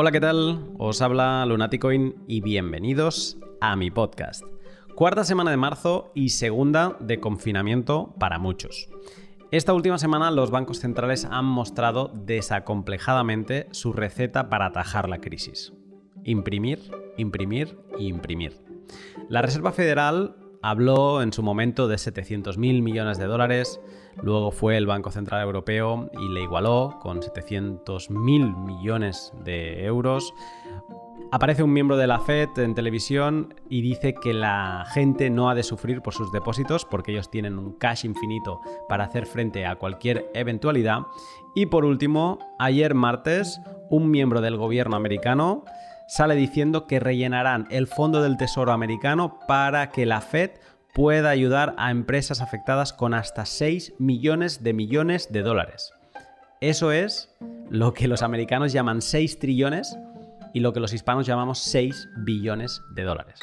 Hola, ¿qué tal? Os habla Lunaticoin y bienvenidos a mi podcast. Cuarta semana de marzo y segunda de confinamiento para muchos. Esta última semana los bancos centrales han mostrado desacomplejadamente su receta para atajar la crisis. Imprimir, imprimir y imprimir. La Reserva Federal habló en su momento de 700.000 millones de dólares, luego fue el Banco Central Europeo y le igualó con 700.000 millones de euros. Aparece un miembro de la Fed en televisión y dice que la gente no ha de sufrir por sus depósitos porque ellos tienen un cash infinito para hacer frente a cualquier eventualidad. Y por último, ayer martes, un miembro del gobierno americano sale diciendo que rellenarán el fondo del Tesoro americano para que la Fed pueda ayudar a empresas afectadas con hasta 6 millones de millones de dólares. Eso es lo que los americanos llaman 6 trillones y lo que los hispanos llamamos 6 billones de dólares.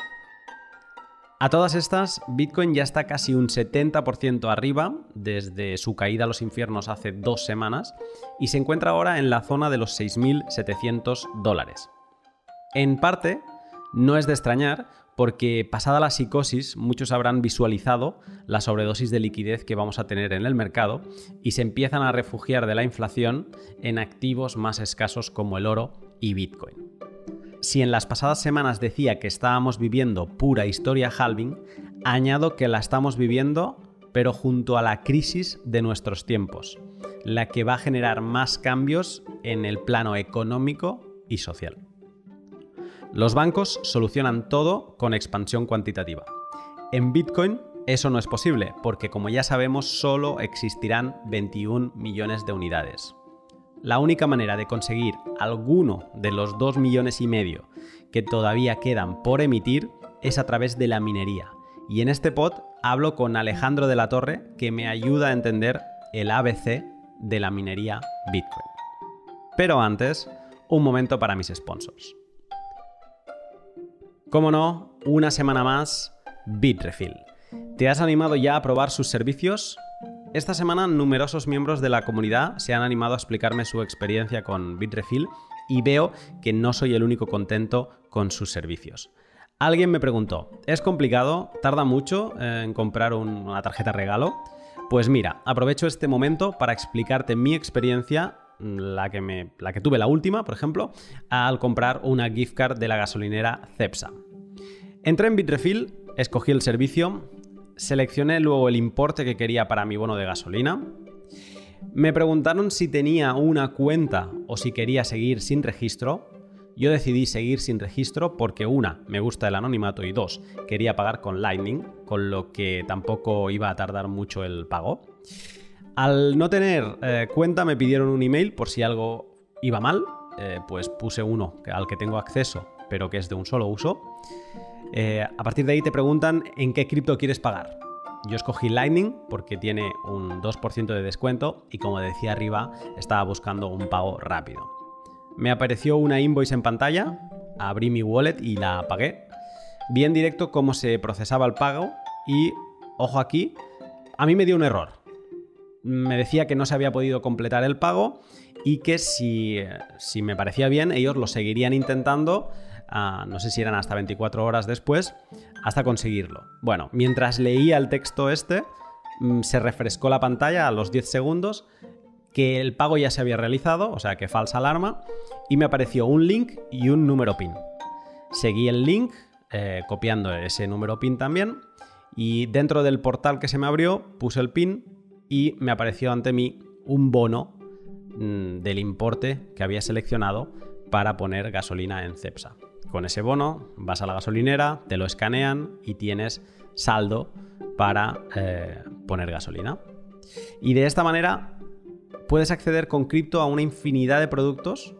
A todas estas, Bitcoin ya está casi un 70% arriba desde su caída a los infiernos hace dos semanas y se encuentra ahora en la zona de los 6.700 dólares. En parte, no es de extrañar porque pasada la psicosis muchos habrán visualizado la sobredosis de liquidez que vamos a tener en el mercado y se empiezan a refugiar de la inflación en activos más escasos como el oro y Bitcoin. Si en las pasadas semanas decía que estábamos viviendo pura historia halving, añado que la estamos viviendo pero junto a la crisis de nuestros tiempos, la que va a generar más cambios en el plano económico y social. Los bancos solucionan todo con expansión cuantitativa. En Bitcoin eso no es posible, porque como ya sabemos solo existirán 21 millones de unidades. La única manera de conseguir alguno de los 2 millones y medio que todavía quedan por emitir es a través de la minería. Y en este pod hablo con Alejandro de la Torre que me ayuda a entender el ABC de la minería Bitcoin. Pero antes, un momento para mis sponsors. Como no, una semana más, Bitrefill. ¿Te has animado ya a probar sus servicios? Esta semana numerosos miembros de la comunidad se han animado a explicarme su experiencia con Bitrefill y veo que no soy el único contento con sus servicios. Alguien me preguntó, ¿es complicado? ¿Tarda mucho en comprar una tarjeta regalo? Pues mira, aprovecho este momento para explicarte mi experiencia la que, me, la que tuve la última, por ejemplo, al comprar una gift card de la gasolinera Cepsa. Entré en Bitrefill, escogí el servicio, seleccioné luego el importe que quería para mi bono de gasolina. Me preguntaron si tenía una cuenta o si quería seguir sin registro. Yo decidí seguir sin registro porque una, me gusta el anonimato y dos, quería pagar con Lightning, con lo que tampoco iba a tardar mucho el pago. Al no tener eh, cuenta me pidieron un email por si algo iba mal, eh, pues puse uno al que tengo acceso, pero que es de un solo uso. Eh, a partir de ahí te preguntan en qué cripto quieres pagar. Yo escogí Lightning porque tiene un 2% de descuento y como decía arriba, estaba buscando un pago rápido. Me apareció una invoice en pantalla, abrí mi wallet y la pagué. Vi en directo cómo se procesaba el pago y, ojo aquí, a mí me dio un error me decía que no se había podido completar el pago y que si, me parecía bien, ellos lo seguirían intentando, ah, no sé si eran hasta 24 horas después, hasta conseguirlo. Bueno, mientras leía el texto este, mm, se refrescó la pantalla a los 10 segundos que el pago ya se había realizado, o sea que falsa alarma, y me apareció un link y un número PIN. Seguí el link, eh, copiando ese número PIN también, y dentro del portal que se me abrió puse el PIN y me apareció ante mí un bono mm, del importe que había seleccionado para poner gasolina en Cepsa. Con ese bono vas a la gasolinera, te lo escanean y tienes saldo para eh, poner gasolina. Y de esta manera puedes acceder con cripto a una infinidad de productos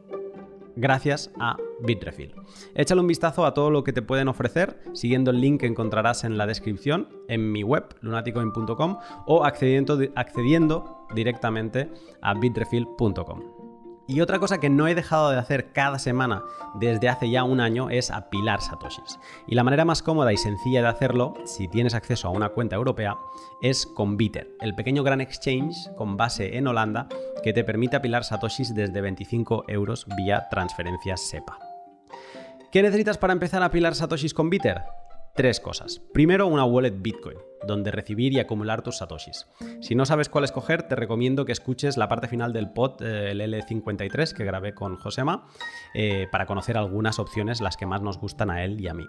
gracias a Bitrefill. Échale un vistazo a todo lo que te pueden ofrecer siguiendo el link que encontrarás en la descripción en mi web lunaticoin.com o accediendo, accediendo directamente a bitrefill.com. Y otra cosa que no he dejado de hacer cada semana desde hace ya un año es apilar satoshis. Y la manera más cómoda y sencilla de hacerlo, si tienes acceso a una cuenta europea, es con Bitter, el pequeño gran exchange con base en Holanda que te permite apilar satoshis desde 25 euros vía transferencias SEPA. ¿Qué necesitas para empezar a apilar satoshis con Bitter? Tres cosas. Primero, una wallet Bitcoin, donde recibir y acumular tus satoshis. Si no sabes cuál escoger, te recomiendo que escuches la parte final del pod, eh, el L53, que grabé con Josema, eh, para conocer algunas opciones, las que más nos gustan a él y a mí.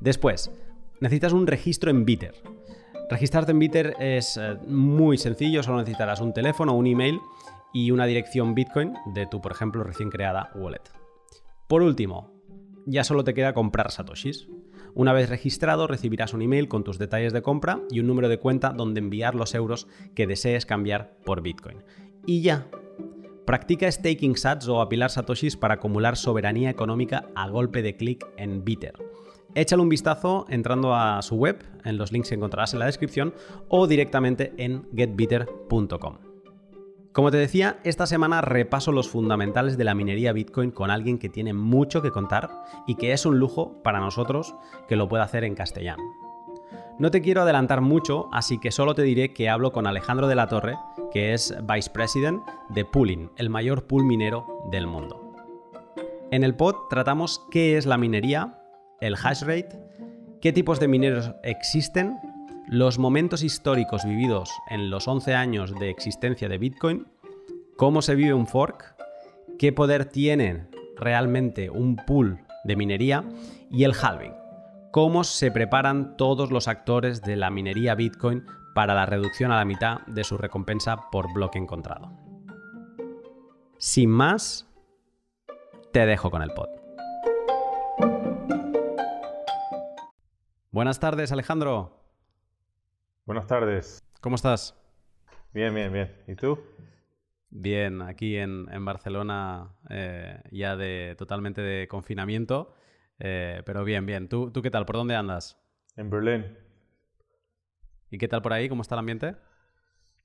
Después, necesitas un registro en Bitter. Registrarte en Bitter es eh, muy sencillo, solo necesitarás un teléfono, un email y una dirección Bitcoin de tu, por ejemplo, recién creada wallet. Por último, ya solo te queda comprar satoshis. Una vez registrado, recibirás un email con tus detalles de compra y un número de cuenta donde enviar los euros que desees cambiar por Bitcoin. Y ya. Practica staking sats o apilar satoshis para acumular soberanía económica a golpe de clic en Bitter. Échale un vistazo entrando a su web, en los links que encontrarás en la descripción, o directamente en getbitter.com. Como te decía, esta semana repaso los fundamentales de la minería Bitcoin con alguien que tiene mucho que contar y que es un lujo para nosotros que lo pueda hacer en castellano. No te quiero adelantar mucho, así que solo te diré que hablo con Alejandro de la Torre, que es Vice President de Pooling, el mayor pool minero del mundo. En el pod tratamos qué es la minería, el hash rate, qué tipos de mineros existen los momentos históricos vividos en los 11 años de existencia de Bitcoin, cómo se vive un fork, qué poder tiene realmente un pool de minería y el halving, cómo se preparan todos los actores de la minería Bitcoin para la reducción a la mitad de su recompensa por bloque encontrado. Sin más, te dejo con el pod. Buenas tardes, Alejandro. Buenas tardes. ¿Cómo estás? Bien, bien, bien. ¿Y tú? Bien, aquí en, Barcelona eh, ya de totalmente de confinamiento, eh, pero bien, bien. ¿Tú, ¿Tú qué tal? ¿Por dónde andas? En Berlín. ¿Y qué tal por ahí? ¿Cómo está el ambiente?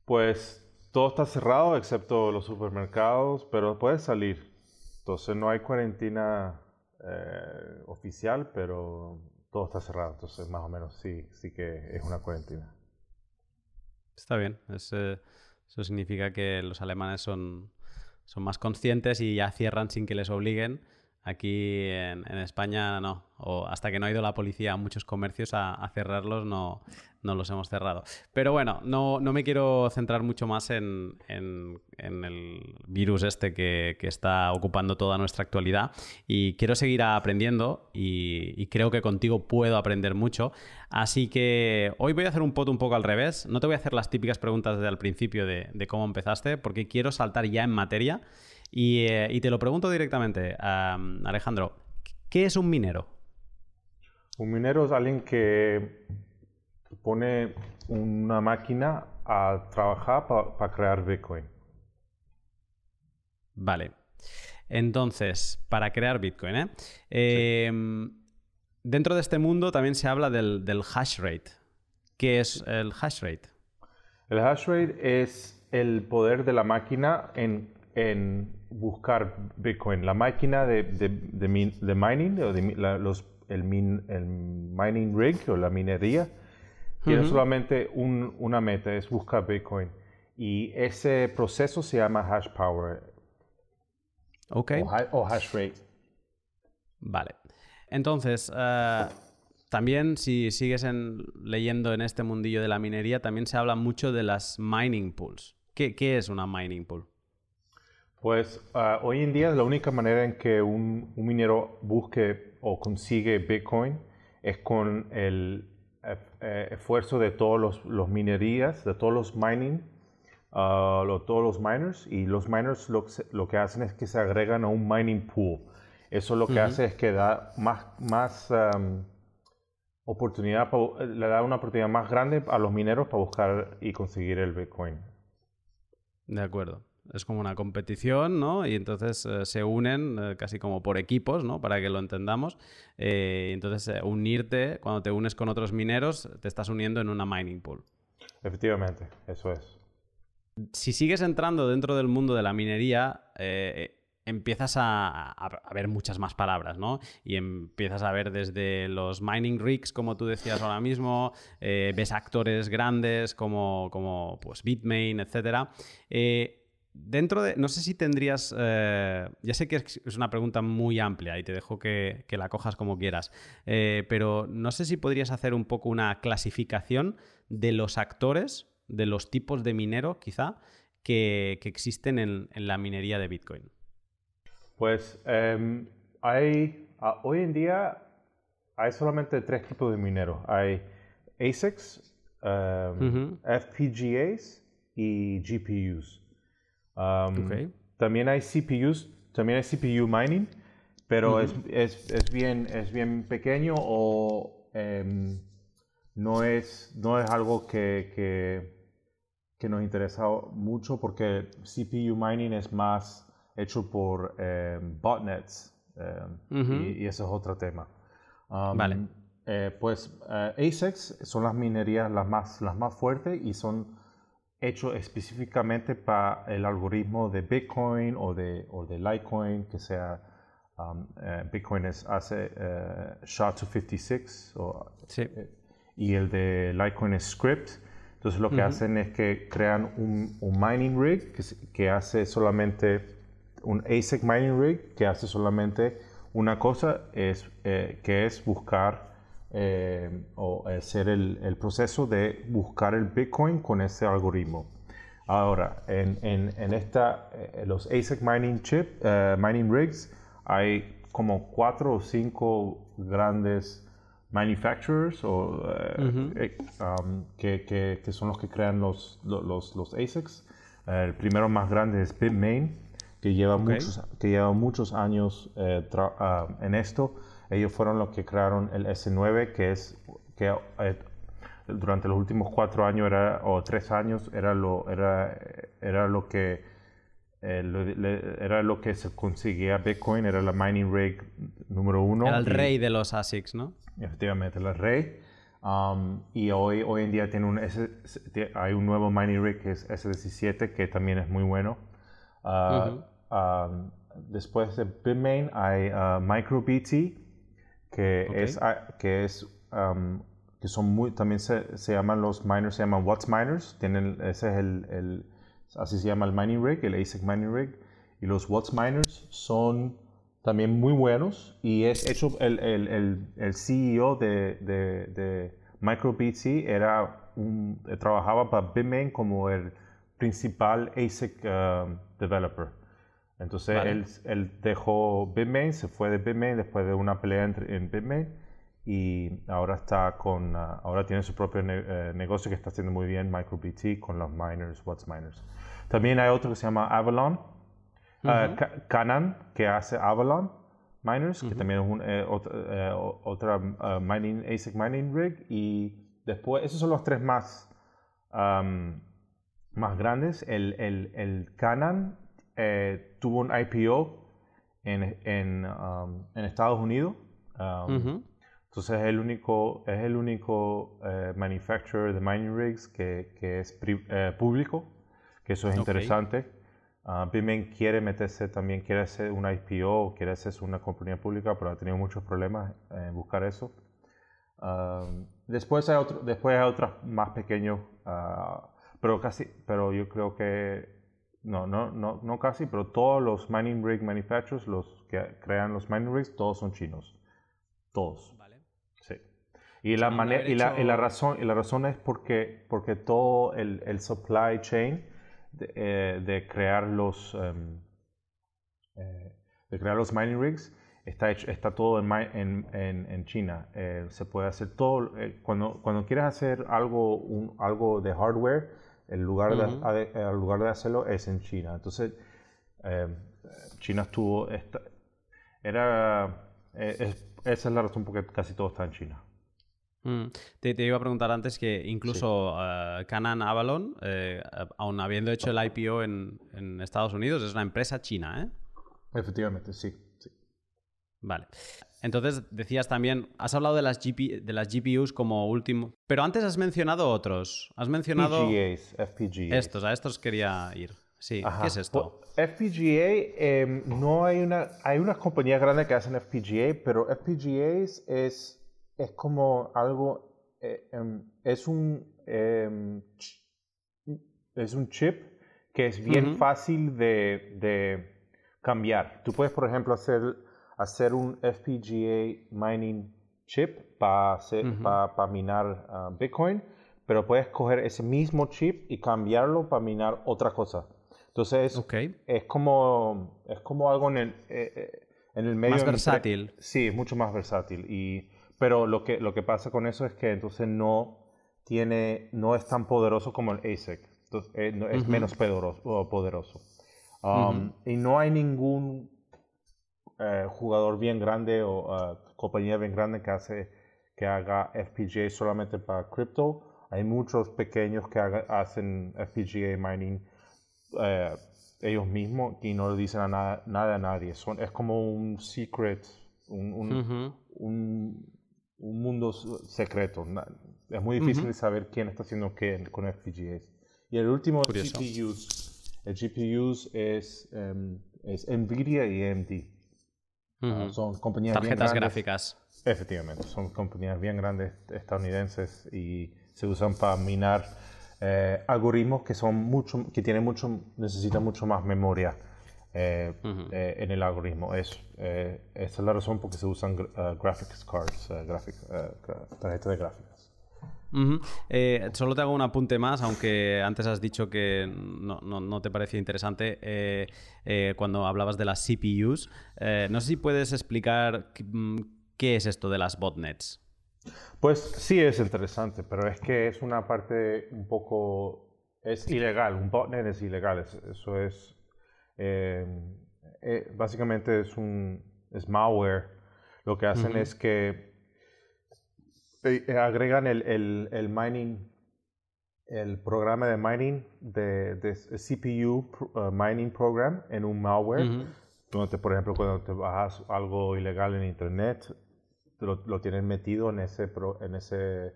Pues todo está cerrado excepto los supermercados, pero puedes salir. Entonces no hay cuarentena eh, oficial, pero todo está cerrado. Entonces más o menos sí, sí que es una cuarentena. Está bien. Eh, eso significa que los alemanes son, son más conscientes y ya cierran sin que les obliguen. Aquí en, España no, o hasta que no ha ido la policía a muchos comercios a, cerrarlos, no, no, los hemos cerrado. Pero bueno, no, no me quiero centrar mucho más en, en, el virus este que, que, está ocupando toda nuestra actualidad y quiero seguir aprendiendo y, creo que contigo puedo aprender mucho. Así que hoy voy a hacer un pot un poco al revés. No te voy a hacer las típicas preguntas desde el principio de, de cómo empezaste, porque quiero saltar ya en materia. Eh, y, te lo pregunto directamente, Alejandro, ¿qué es un minero? Un minero es alguien que pone una máquina a trabajar para crear Bitcoin. Vale. Entonces, para crear Bitcoin, ¿eh? Em, dentro de este mundo también se habla del, del hash rate. ¿Qué es el hash rate? El hash rate es el poder de la máquina en en buscar Bitcoin. La máquina de, de, mining, o de, los, el, mining rig o la minería, tiene solamente una meta, es buscar Bitcoin. Y ese proceso se llama hash power. Ok. O, hash rate. Vale. Entonces, eh, también si sigues leyendo en este mundillo de la minería, también se habla mucho de las mining pools. ¿Qué, qué es una mining pool? Pues ah, hoy en día la única manera en que un, minero busque o consigue Bitcoin es con el eh, eh, esfuerzo de todos los, minerías, de todos los mining, uh, todos los miners. Y los miners lo, que hacen es que se agregan a un mining pool. Eso lo que hace es que da más, más oportunidad, le da una oportunidad más grande a los mineros para buscar y conseguir el Bitcoin. De acuerdo. Es como una competición, ¿no? Y entonces eh, se unen eh, casi como por equipos, ¿no? Para que lo entendamos. Eh, entonces, unirte, cuando te unes con otros mineros, te estás uniendo en una mining pool. Efectivamente, eso es. Si sigues entrando dentro del mundo de la minería, eh, empiezas a, ver muchas más palabras, ¿no? Y empiezas a ver desde los mining rigs, como tú decías ahora mismo, eh, ves actores grandes como, como pues, Bitmain, etc. Eh, dentro de, no sé si tendrías, eh, ya sé que es una pregunta muy amplia y te dejo que, la cojas como quieras, pero no sé si podrías hacer un poco una clasificación de los actores, de los tipos de minero quizá, que, existen en la minería de Bitcoin. Pues em, hay, hoy en día hay solamente tres tipos de mineros. Hay ASICs, em, FPGAs y GPUs. Em, también hay CPUs, también hay CPU mining, pero es, bien, es bien pequeño o no, es, no es algo que, que, que nos interesa mucho porque CPU mining es más hecho por em, botnets em, y, eso es otro tema. Um, vale. Eh, pues eh, ASICs son las minerías las más, las más fuertes y son hechos específicamente para el algoritmo de Bitcoin o de, o de Litecoin, que sea um, eh, Bitcoin es, hace SHA-256 sí. y el de Litecoin es Script. Entonces lo que hacen es que crean un, un mining rig que, que hace solamente un ASIC mining rig que hace solamente una cosa, es, eh, que es buscar eh, o hacer el, proceso de buscar el Bitcoin con ese algoritmo. Ahora, en, en, esta, eh, los ASIC mining chip, mining rigs, hay como cuatro o cinco grandes manufacturers o, um, que, que, que, son los que crean los, los, los ASICs. el primero más grande es Bitmain, que lleva, muchos, que lleva muchos años eh, ah, en esto. Ellos fueron los que crearon el S9, que es que eh, durante los últimos cuatro años era, o tres años era lo, era, era lo que eh, era lo que se conseguía Bitcoin, era la mining rig número uno. Era el rey de los ASICs, ¿no? Efectivamente, el rey. Um, y hoy, hoy en día tiene un hay un nuevo mining rig que es S17 que también es muy bueno. Uh, um, después de Bitmain hay uh, MicroBT, que es, ah, que es um, que son muy, también se, se, llaman los miners, se llaman Watts Miners, tienen, ese es el, el, así se llama el mining rig, el ASIC mining rig, y los Watts Miners son también muy buenos, y es hecho, el, el, el CEO de, de, de MicroBT era un, trabajaba para Bitmain como el principal ASIC um, developer. Entonces él, él, dejó Bitmain, se fue de Bitmain después de una pelea entre, en Bitmain y ahora está con, uh, ahora tiene su propio eh, negocio que está haciendo muy bien, MicroBT, con los miners, What's Miners. También hay otro que se llama Avalon, uh, Canan, que hace Avalon Miners, que también es un, eh, eh, otra uh, mining, ASIC mining rig. Y después, esos son los tres más, um, más grandes. El, el, el Canan eh, tuvo un IPO en, en, um, en Estados Unidos. Um, entonces es el único, es el único eh, manufacturer de mining rigs que, que es eh, público, que eso es interesante. Uh, Bitmain quiere meterse también, quiere hacer un IPO, quiere hacerse una compañía pública, pero ha tenido muchos problemas en buscar eso. Um, después hay otro, después hay otros más pequeños, uh, pero casi, pero yo creo que no, no, no, no casi, pero todos los mining rig manufacturers, los que crean los mining rigs, todos son chinos. Todos. Vale. Sí. Y la, manera, y, la, y, la, razón, y la razón es porque, porque todo el, el supply chain de, eh, crear los eh, de crear los mining rigs está hecho, está todo en, en, en China. Eh, se puede hacer todo. cuando, cuando quieres hacer algo, un, algo de hardware, el lugar, de, el lugar de hacerlo es en China. Entonces, eh, China estuvo... Esta, era, eh, esa es la razón por qué casi todo está en China. Mm. Te, iba a preguntar antes que incluso eh, Canan Avalon, aun habiendo hecho el IPO en, en, Estados Unidos, es una empresa china, ¿eh? Efectivamente, sí. Vale. Entonces decías también, has hablado de las, de las GPUs como último, pero antes has mencionado otros. Has mencionado... FPGAs, FPGAs. Estos, a estos quería ir. Sí, ¿qué es esto? FPGA, em, no hay una... Hay unas compañías grandes que hacen FPGA, pero FPGAs es, es como algo... Eh, em, es un... Em, es un chip que es bien fácil de, de cambiar. Tú puedes, por ejemplo, hacer hacer un FPGA mining chip para para minar ah, Bitcoin, pero puedes coger ese mismo chip y cambiarlo para minar otra cosa. Entonces, es, como, es como algo en el, eh, eh, en el medio. Más versátil. Sí, es mucho más versátil. Y, pero lo que, lo que pasa con eso es que entonces no, tiene, no es tan poderoso como el ASIC. Entonces, eh, es menos poderoso. poderoso. Um, y no hay ningún eh, jugador bien grande o uh, compañía bien grande que hace que haga FPGA solamente para cripto. Hay muchos pequeños que hacen FPGA mining eh, ellos mismos y no le dicen a nada a nadie. Son, es como un secret, un, un, un, mundo secreto. Es muy difícil de saber quién está haciendo qué con FPGAs. Y el último GPUs. El GPUs es, um, es NVIDIA y AMD. Ah, son compañías Tarjetas gráficas. Efectivamente, son compañías bien grandes estadounidenses y se usan para minar eh, algoritmos que son mucho, que tienen mucho, necesitan mucho más memoria eh, eh, en el algoritmo. Es, esa es la razón por que se usan graphics cards, tarjetas de Eh, solo te hago un apunte más, aunque antes has dicho que no, te parecía interesante eh, eh, cuando hablabas de las CPUs. no sé si puedes explicar mm, qué es esto de las botnets. Pues sí es interesante, pero es que es una parte un poco... Es ilegal, un botnet es ilegal, eso es... básicamente es un... es malware. Lo que hacen es que eh, eh, agregan el, el, el, mining, el programa de mining de, de CPU uh, mining program en un malware. Donde, por ejemplo, cuando te bajas algo ilegal en internet, lo, lo tienen metido en ese, en ese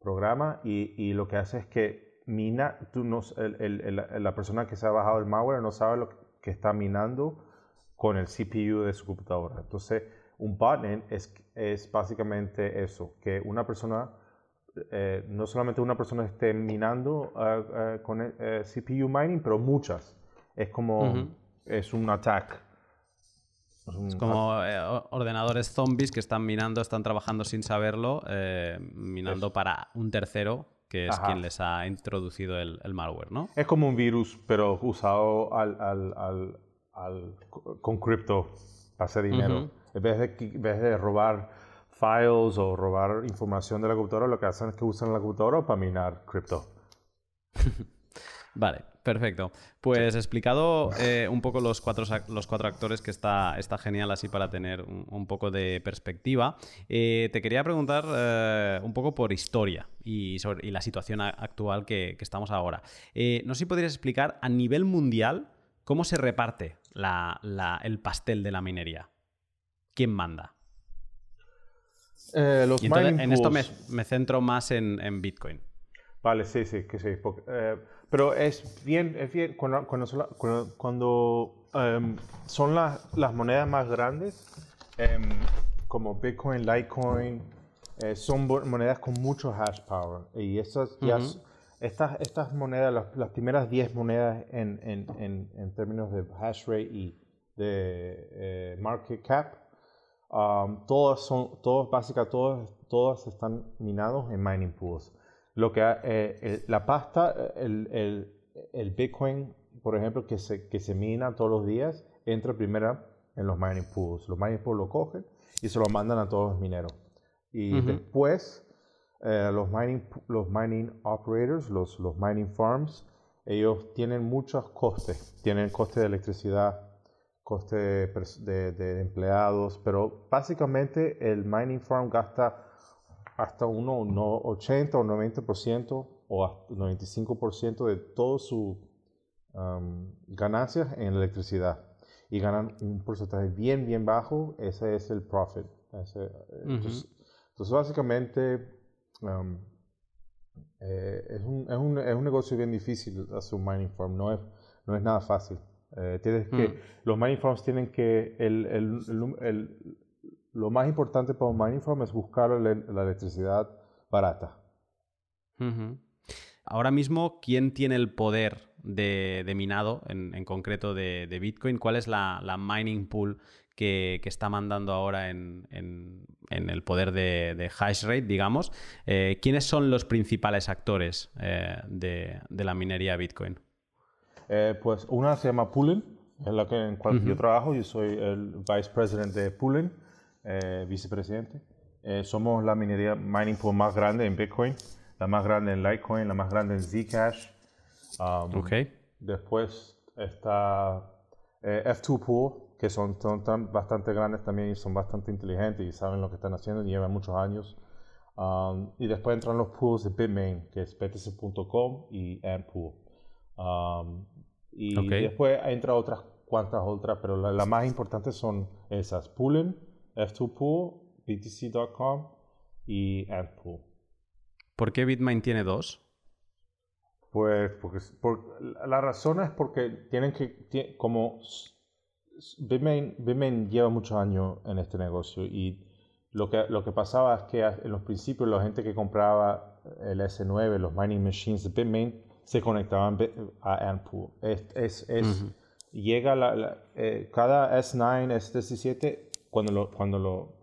programa y, y, lo que hace es que mina, tú no, el, la persona que se ha bajado el malware no sabe lo que está minando con el CPU de su computadora. Entonces, un botnet es, es básicamente eso, que una persona, eh, no solamente una persona esté minando eh, eh, con CPU mining, pero muchas. Es como, es un attack. Es, como ordenadores zombies que están minando, están trabajando sin saberlo, minando para un tercero que es quien les ha introducido el, malware, ¿no? Es como un virus, pero usado al, al, al, con cripto para hacer dinero. En vez, de, en vez de robar files o robar información de la computadora, lo que hacen es que usan la computadora para minar cripto. vale, perfecto. Pues explicado eh, un poco los cuatro, los cuatro actores, que está, está genial así para tener un, poco de perspectiva, eh, te quería preguntar eh, un poco por historia y, sobre, la situación actual que, estamos ahora. no sé si podrías explicar a nivel mundial cómo se reparte el pastel de la minería. ¿Quién manda? Eh, los en esto me, centro más en, Bitcoin. Vale, sí, sí, que sí. Eh, pero es bien, es bien cuando, cuando, em, son las monedas más grandes, em, como Bitcoin, Litecoin, eh, son monedas con mucho hash power. Y estas, estas, estas monedas, las, primeras 10 monedas en, en, en, términos de hash rate y de market cap, Um, todos son, todos básicamente, todos, todos están minados en mining pools. Lo que, eh, la pasta, el, el, el, Bitcoin, por ejemplo, que se, que se mina todos los días, entra primero en los mining pools. Los mining pools lo cogen y se lo mandan a todos los mineros. Y después, eh, los, mining, los mining operators, los, los mining farms, ellos tienen muchos costes. Tienen coste de electricidad, coste de, empleados, pero básicamente el mining farm gasta hasta un 80 o 90% o hasta 95% de todas sus um, ganancias en electricidad. y ganan un porcentaje bien, bien bajo, ese es el profit. entonces, básicamente, um, eh, es, un, es, un, es, un, negocio bien difícil hacer un mining farm, no es, no es nada fácil. Eh, tienes que, mm. Los mining farms tienen que, el, el, el, lo más importante para un mining farm es buscar la, electricidad barata. Ahora mismo, ¿quién tiene el poder de, de minado, en, en concreto de, de, Bitcoin? ¿Cuál es la, la mining pool que, que, está mandando ahora en, en, en el poder de, de, hash rate, digamos? Eh, ¿Quiénes son los principales actores eh, de, la minería Bitcoin? Eh, pues una se llama Poolen, en la que en cual yo trabajo. Yo soy el vice president de Poolen, vicepresidente. somos la minería mining pool más grande en Bitcoin la más grande en Litecoin, la más grande en Zcash. Um, Después está eh, F2 Pool, que son, bastante grandes también y son bastante inteligentes y saben lo que están haciendo y llevan muchos años. Um, y después entran los pools de Bitmain, que es btc.com y Antpool. Um, y después entra otras cuantas otras, pero las más importantes son esas: Poolen, F2 Pool, btc.com y Antpool. ¿Por qué Bitmain tiene dos? Pues porque la razón es porque tienen que, como Bitmain, lleva muchos años en este negocio y lo que, lo que pasaba es que en los principios la gente que compraba el S9, los mining machines de Bitmain, se conectaban a Antpool. Es, es, Llega la, eh, cada S9, S17, cuando lo, cuando lo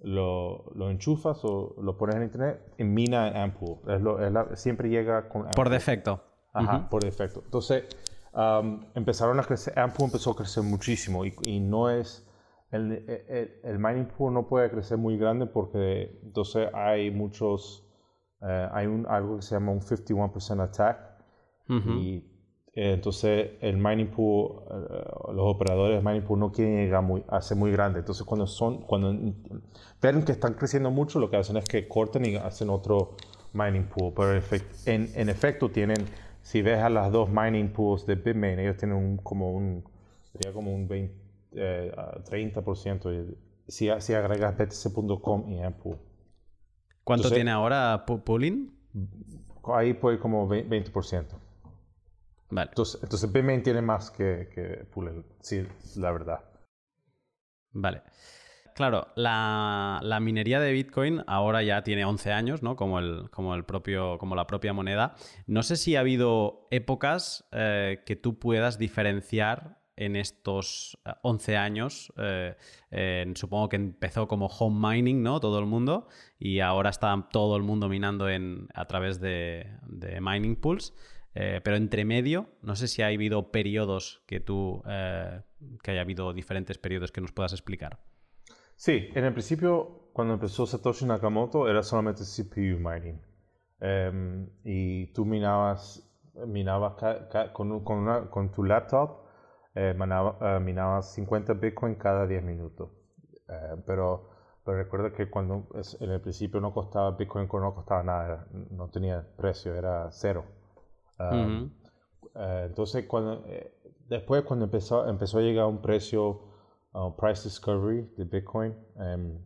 lo, lo, enchufas o lo pones en internet en mina Ampool. Es lo, es siempre llega con... Por defecto. Ajá, por defecto. Entonces, um, empezaron a crecer, Ampool empezó a crecer muchísimo y, y no es... El, el, el, mining pool no puede crecer muy grande porque entonces hay muchos... Uh, hay un, algo que se llama un 51% attack y eh, entonces, el mining pool, eh, los operadores de mining pool no quieren llegar muy, a ser muy grande. Entonces, cuando son, cuando ven que están creciendo mucho, lo que hacen es que cortan y hacen otro mining pool. Pero en, en efecto, tienen, si ves a las dos mining pools de Bitmain, ellos tienen un, como un, sería como un 20, 30%. Eh, si, si agregas btc.com y Ampool. ¿Cuánto tiene ahora pooling? Ahí pues como 20%. Entonces, entonces Bitmain tiene más que, que sí, la verdad. Vale. Claro, la, minería de Bitcoin ahora ya tiene 11 años, ¿no? Como, el, como, el propio, como la propia moneda. No sé si ha habido épocas eh, que tú puedas diferenciar en estos 11 años. Eh, supongo que empezó como home mining, ¿no? Todo el mundo. Y ahora está todo el mundo minando en, a través de, de mining pools. Eh, pero entre medio, no sé si ha habido periodos que tú, eh, que haya habido diferentes periodos que nos puedas explicar. Sí, en el principio, cuando empezó Satoshi Nakamoto, era solamente CPU mining. Em, y tú minabas, minabas con, con, con, tu laptop, eh, minabas 50 Bitcoin cada 10 minutos. pero, pero recuerda que cuando en el principio no costaba Bitcoin, no costaba nada, no tenía precio, era cero. Eh, entonces, cuando, eh, después cuando empezó, empezó a llegar un precio, uh, price discovery de Bitcoin, em,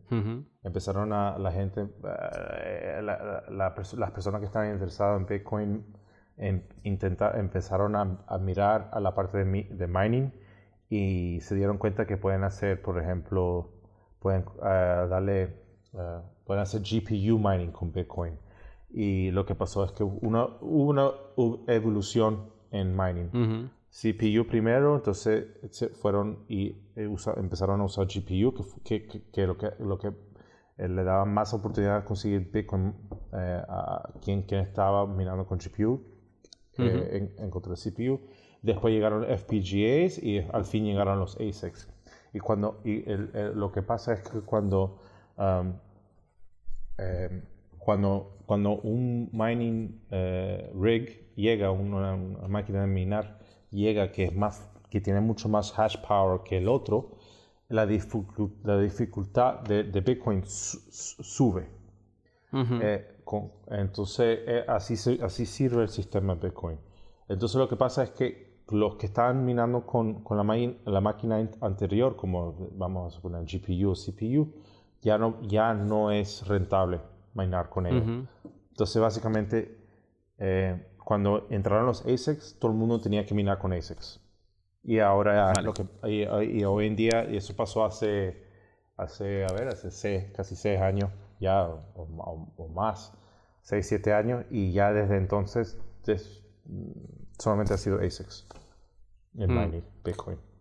empezaron a la gente, eh, las personas que estaban interesadas en Bitcoin, em, intentar, empezaron a, mirar a la parte de, de, mining y se dieron cuenta que pueden hacer, por ejemplo, pueden darle, pueden hacer GPU mining con Bitcoin y lo que pasó es que una, hubo una evolución en mining. CPU primero, entonces se fueron y eh, empezaron a usar GPU, que, que, que, lo que, lo que eh, le daba más oportunidad de conseguir Bitcoin eh, a quien, quien estaba minando con GPU en, en, contra de CPU. Después llegaron FPGAs y al fin llegaron los ASICs. Y, cuando, y lo que pasa es que cuando um, cuando, cuando un mining eh, rig llega, una, una, máquina de minar llega que, es más, que tiene mucho más hash power que el otro, la, la dificultad de, de Bitcoin sube. Eh, entonces, eh, así, así sirve el sistema Bitcoin. Entonces, lo que pasa es que los que estaban minando con, con la, la, máquina anterior, como vamos a suponer GPU o CPU, ya no, ya no es rentable minar con ellos. Entonces, básicamente, eh, cuando entraron los ASICs, todo el mundo tenía que minar con ASICs. Y ahora, lo que, y, hoy en día, y eso pasó hace, hace a ver, hace casi seis años ya, o, más, seis, siete años, y ya desde entonces solamente ha sido ASICs en mm. mining, Bitcoin.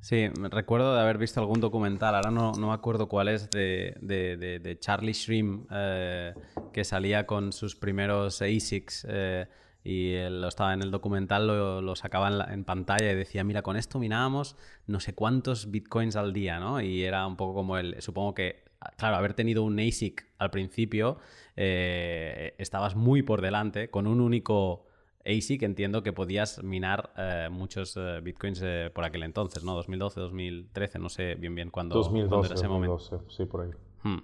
Sí, recuerdo de haber visto algún documental, ahora no, no me acuerdo cuál es, de, de, de, Charlie Shrim, eh, que salía con sus primeros ASICs eh, y lo estaba en el documental, lo, lo sacaba en, en, pantalla y decía, mira, con esto minábamos no sé cuántos bitcoins al día, ¿no? Y era un poco como el, supongo que, claro, haber tenido un ASIC al principio, eh, estabas muy por delante con un único ASIC entiendo que podías minar eh, muchos eh, bitcoins eh, por aquel entonces, ¿no? 2012, 2013, no sé bien bien cuándo, 2012, era ese 2012, momento. sí, por ahí. Hmm.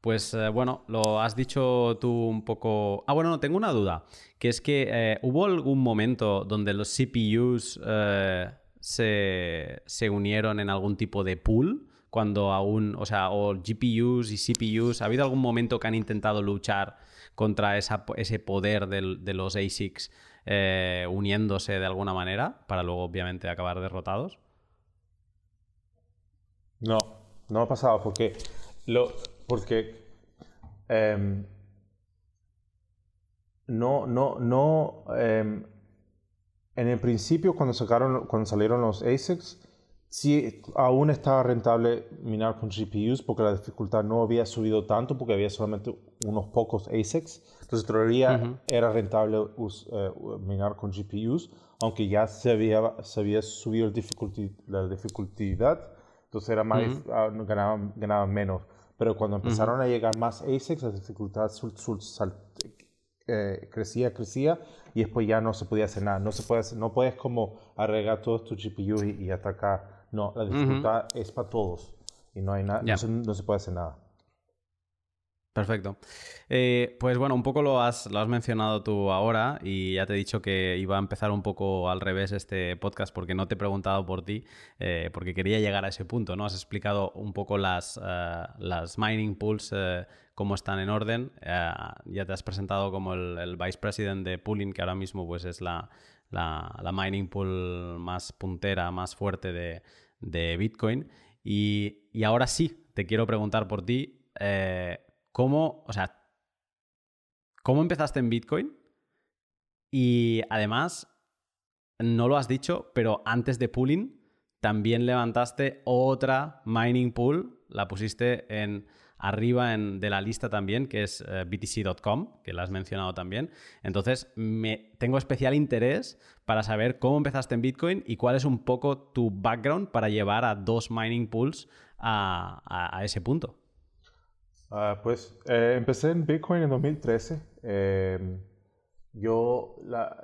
Pues bueno, lo has dicho tú un poco... Ah, bueno, no, tengo una duda, que es que hubo algún momento donde los CPUs se, se unieron en algún tipo de pool cuando aún, o sea, o GPUs y CPUs, ¿ha habido algún momento que han intentado luchar contra ese poder de los ASICs eh, uniéndose de alguna manera para luego obviamente acabar derrotados? No, no ha pasado porque, lo, porque em, no, no, no, em, en el principio cuando, sacaron, cuando salieron los ASICs, sí aún estaba rentable minar con GPUs porque la dificultad no había subido tanto porque había solamente unos pocos ASICs. Entonces todavía era rentable eh, minar con GPUs, aunque ya se había, se había subido la dificultad, entonces era más, ah, ganaban, menos. Pero cuando empezaron a llegar más ASICs, la dificultad eh, crecía, crecía y después ya no se podía hacer nada. No, se puede no puedes como arreglar todos tus GPUs y atacar no, la dificultad es para todos y no hay nada, no, se, puede hacer nada. Perfecto. Eh, pues bueno, un poco lo has, lo has mencionado tú ahora y ya te he dicho que iba a empezar un poco al revés este podcast porque no te he preguntado por ti, eh, porque quería llegar a ese punto, ¿no? Has explicado un poco las, eh, las mining pools, cómo están en orden. ya te has presentado como el, el, vice president de pooling, que ahora mismo pues es la, la, la mining pool más puntera, más fuerte de, de Bitcoin. Y, ahora sí, te quiero preguntar por ti, eh, ¿cómo, o sea, cómo empezaste en Bitcoin? Y además, no lo has dicho, pero antes de pooling, también levantaste otra mining pool, la pusiste en arriba en, de la lista también, que es eh, btc.com, que la has mencionado también. Entonces, me, tengo especial interés para saber cómo empezaste en Bitcoin y cuál es un poco tu background para llevar a dos mining pools a, ese punto. Ah, pues eh, empecé en Bitcoin en 2013. Em, yo, la,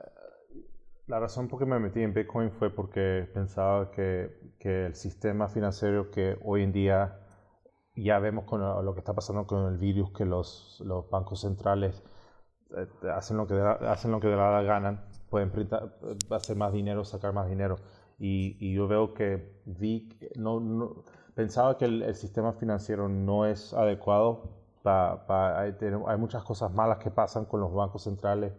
la, razón por que me metí en Bitcoin fue porque pensaba que, que el sistema financiero que hoy en día ya vemos con lo, que está pasando con el virus, que los, los bancos centrales eh, hacen lo que hacen lo que de la ganan, pueden hacer más dinero, sacar más dinero. Y, y yo veo que vi, no, no pensaba que el, sistema financiero no es adecuado. para hay, hay, muchas cosas malas que pasan con los bancos centrales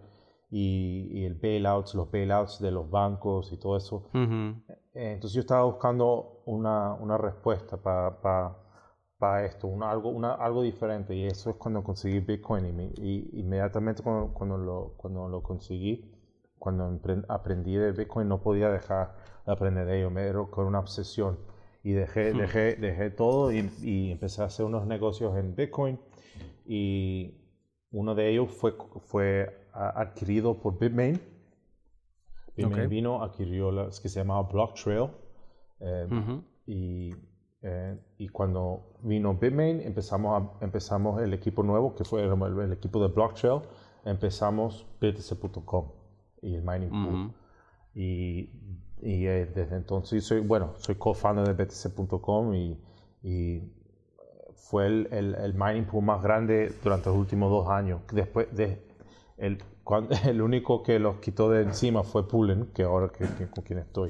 y, y el bailouts, los bailouts de los bancos y todo eso. Eh, entonces yo estaba buscando una, una respuesta para para esto, una, algo, una, algo diferente. Y eso es cuando conseguí Bitcoin. Y, inmediatamente cuando, cuando, lo, cuando lo conseguí, cuando aprendí de Bitcoin, no podía dejar de aprender de ello. Me era con una obsesión. Y dejé, hmm. dejé, dejé todo y, y, empecé a hacer unos negocios en Bitcoin. Y uno de ellos fue, fue adquirido por Bitmain. Bitmain vino, adquirió lo que se llamaba Blocktrail. Eh, Y eh, y cuando vino Bitmain, empezamos, empezamos el equipo nuevo, que fue el, equipo de Blocktrail, empezamos btc.com y el mining pool. Y, y eh, desde entonces soy, bueno, soy co-founder de btc.com y, y, fue el, el, mining pool más grande durante los últimos dos años. Después de, el, el único que los quitó de encima fue Pullen, que ahora que, con quien estoy.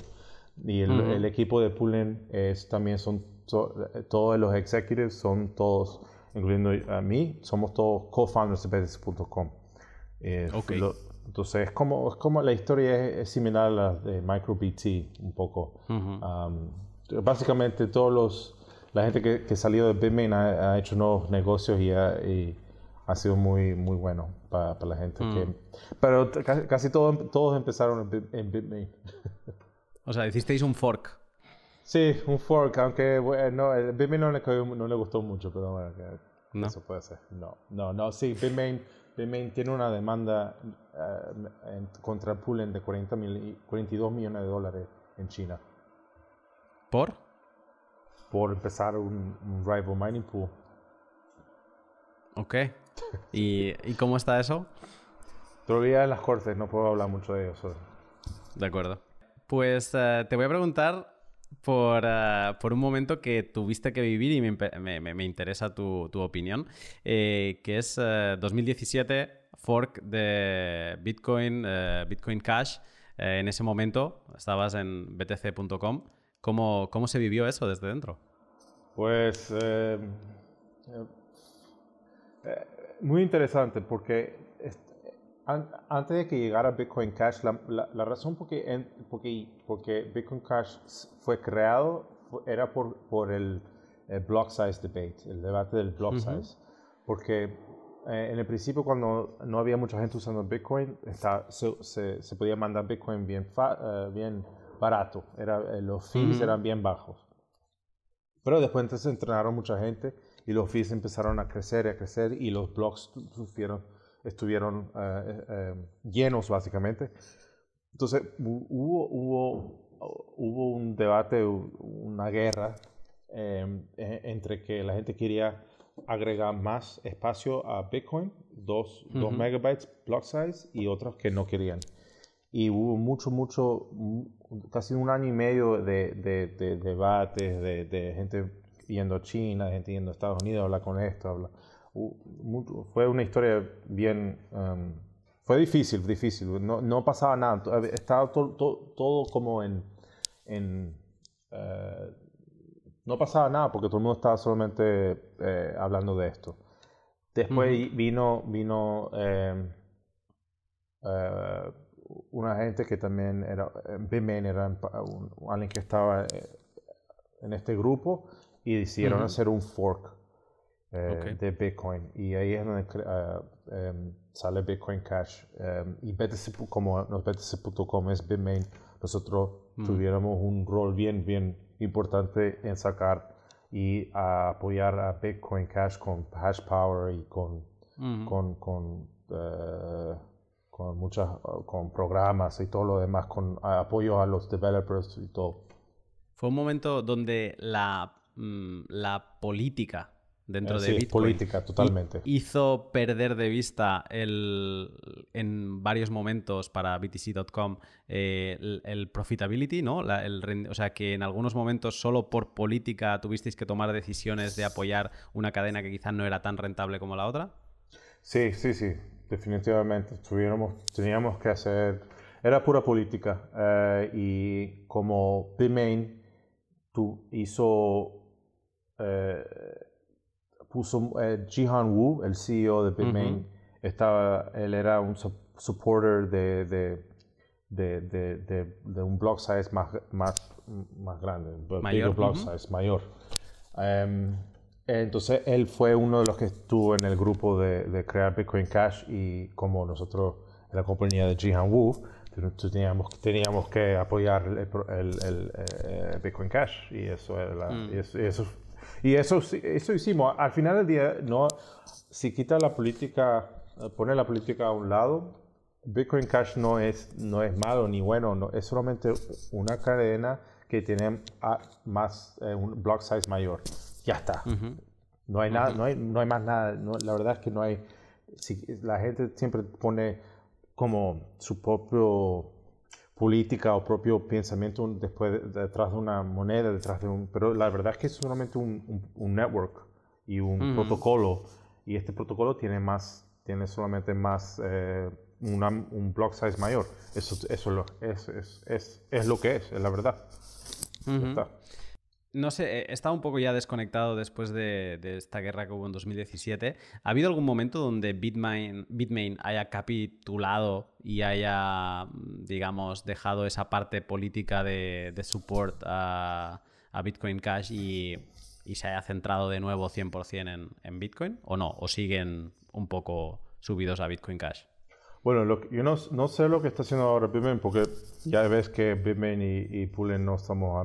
Y el, el equipo de Pullen es también son todos los executives son todos, incluyendo a mí, somos todos co-founders de BTC.com. Eh, entonces es como, es como la historia es, similar a la de MicroBT un poco. básicamente todos los la gente que, que salió de Bitmain ha, hecho nuevos negocios y ha, y ha sido muy muy bueno para, la gente que mm. pero casi, todos todos empezaron en, Bitmain. o sea, hicisteis un fork. Sí, un fork, aunque bueno, el Bitmain no le, no le gustó mucho, pero bueno, no. eso puede ser. No, no, no, sí, Bitmain, Bitmain tiene una demanda uh, contra Poolen de 40 mil, 42 millones de dólares en China. ¿Por? Por empezar un, rival mining pool. Ok. ¿Y, ¿Y cómo está eso? Todavía en las cortes, no puedo hablar mucho de eso. De acuerdo. Pues uh, te voy a preguntar por, uh, por, un momento que tuviste que vivir y me, me, me interesa tu, tu opinión, eh, que es uh, 2017, fork de Bitcoin, uh, Bitcoin Cash. Eh, en ese momento estabas en btc.com. ¿Cómo, ¿Cómo se vivió eso desde dentro? Pues eh, eh, muy interesante porque antes de que llegara Bitcoin Cash, la, razón por qué, porque, Bitcoin Cash fue creado era por, por el, block size debate, el debate del block size. Porque eh, en el principio, cuando no había mucha gente usando Bitcoin, se, se, podía mandar Bitcoin bien, eh, bien barato, era, eh, los fees eran bien bajos. Pero después entonces entrenaron mucha gente y los fees empezaron a crecer y a crecer y los blocks sufrieron estuvieron eh, eh, eh, llenos básicamente. Entonces hubo, hubo, hubo un debate, una guerra e, entre que la gente quería agregar más espacio a Bitcoin, 2 megabytes block size, y otros que no querían. Y hubo mucho, mucho, casi un año y medio de, de, de debates, de, de, gente yendo a China, gente yendo a Estados Unidos, habla con esto, habla fue una historia bien... Um, fue difícil, difícil. No, no pasaba nada. Estaba todo como en... en uh, no pasaba nada porque todo el mundo estaba solamente eh, hablando de esto. Después vino, vino eh, eh, una gente que también era, Bitmain era alguien que estaba en este grupo y decidieron hacer un fork eh, de Bitcoin. Y ahí es donde uh, um, sale Bitcoin Cash. Um, y BTC, como los BTC.com es Bitmain, nosotros mm. tuviéramos un rol bien, bien importante en sacar y a apoyar a Bitcoin Cash con hash power y con, mm. con, con, uh, con muchas con programas y todo lo demás, con apoyo a los developers y todo. Fue un momento donde la, mm, la política dentro eh, de sí, Bitcoin. política, totalmente. Hizo perder de vista el, en varios momentos para BTC.com eh, el, profitability, ¿no? el, o sea, que en algunos momentos solo por política tuvisteis que tomar decisiones de apoyar una cadena que quizás no era tan rentable como la otra. Sí, sí, sí, definitivamente. Tuviéramos, teníamos que hacer... Era pura política eh, y como Bitmain tú hizo puso eh, Jihan Wu, el CEO de Bitmain, estaba, él era un supporter de, de, de, de, un block size más, más, más grande, mayor, block size, mayor. Em, entonces él fue uno de los que estuvo en el grupo de, crear Bitcoin Cash y como nosotros, en la compañía de Jihan Wu, teníamos, teníamos que apoyar el, el, eh, Bitcoin Cash y eso, era mm. y eso y eso, eso hicimos. Al final del día, no, si quita la política, pone la política a un lado, Bitcoin Cash no es, no es malo ni bueno, no, es solamente una cadena que tiene más, eh, un block size mayor. Ya está. No hay nada, no, hay, no hay más nada. la verdad es que no hay. Si, la gente siempre pone como su propio política o propio pensamiento después detrás de una moneda, detrás de un... Pero la verdad es que es solamente un, un, network y un protocolo y este protocolo tiene más, tiene solamente más, eh, un block size mayor. Eso, eso es, es, es, es, lo que es, es la verdad. No sé, he estado un poco ya desconectado después de, esta guerra que hubo en 2017. ¿Ha habido algún momento donde Bitmain, Bitmain haya capitulado y haya, digamos, dejado esa parte política de, support a, Bitcoin Cash y, se haya centrado de nuevo 100% en, en Bitcoin? ¿O no? ¿O siguen un poco subidos a Bitcoin Cash? Bueno, yo no, no, sé lo que está haciendo ahora Bitmain porque ya ves que Bitmain y, y Pullen no somos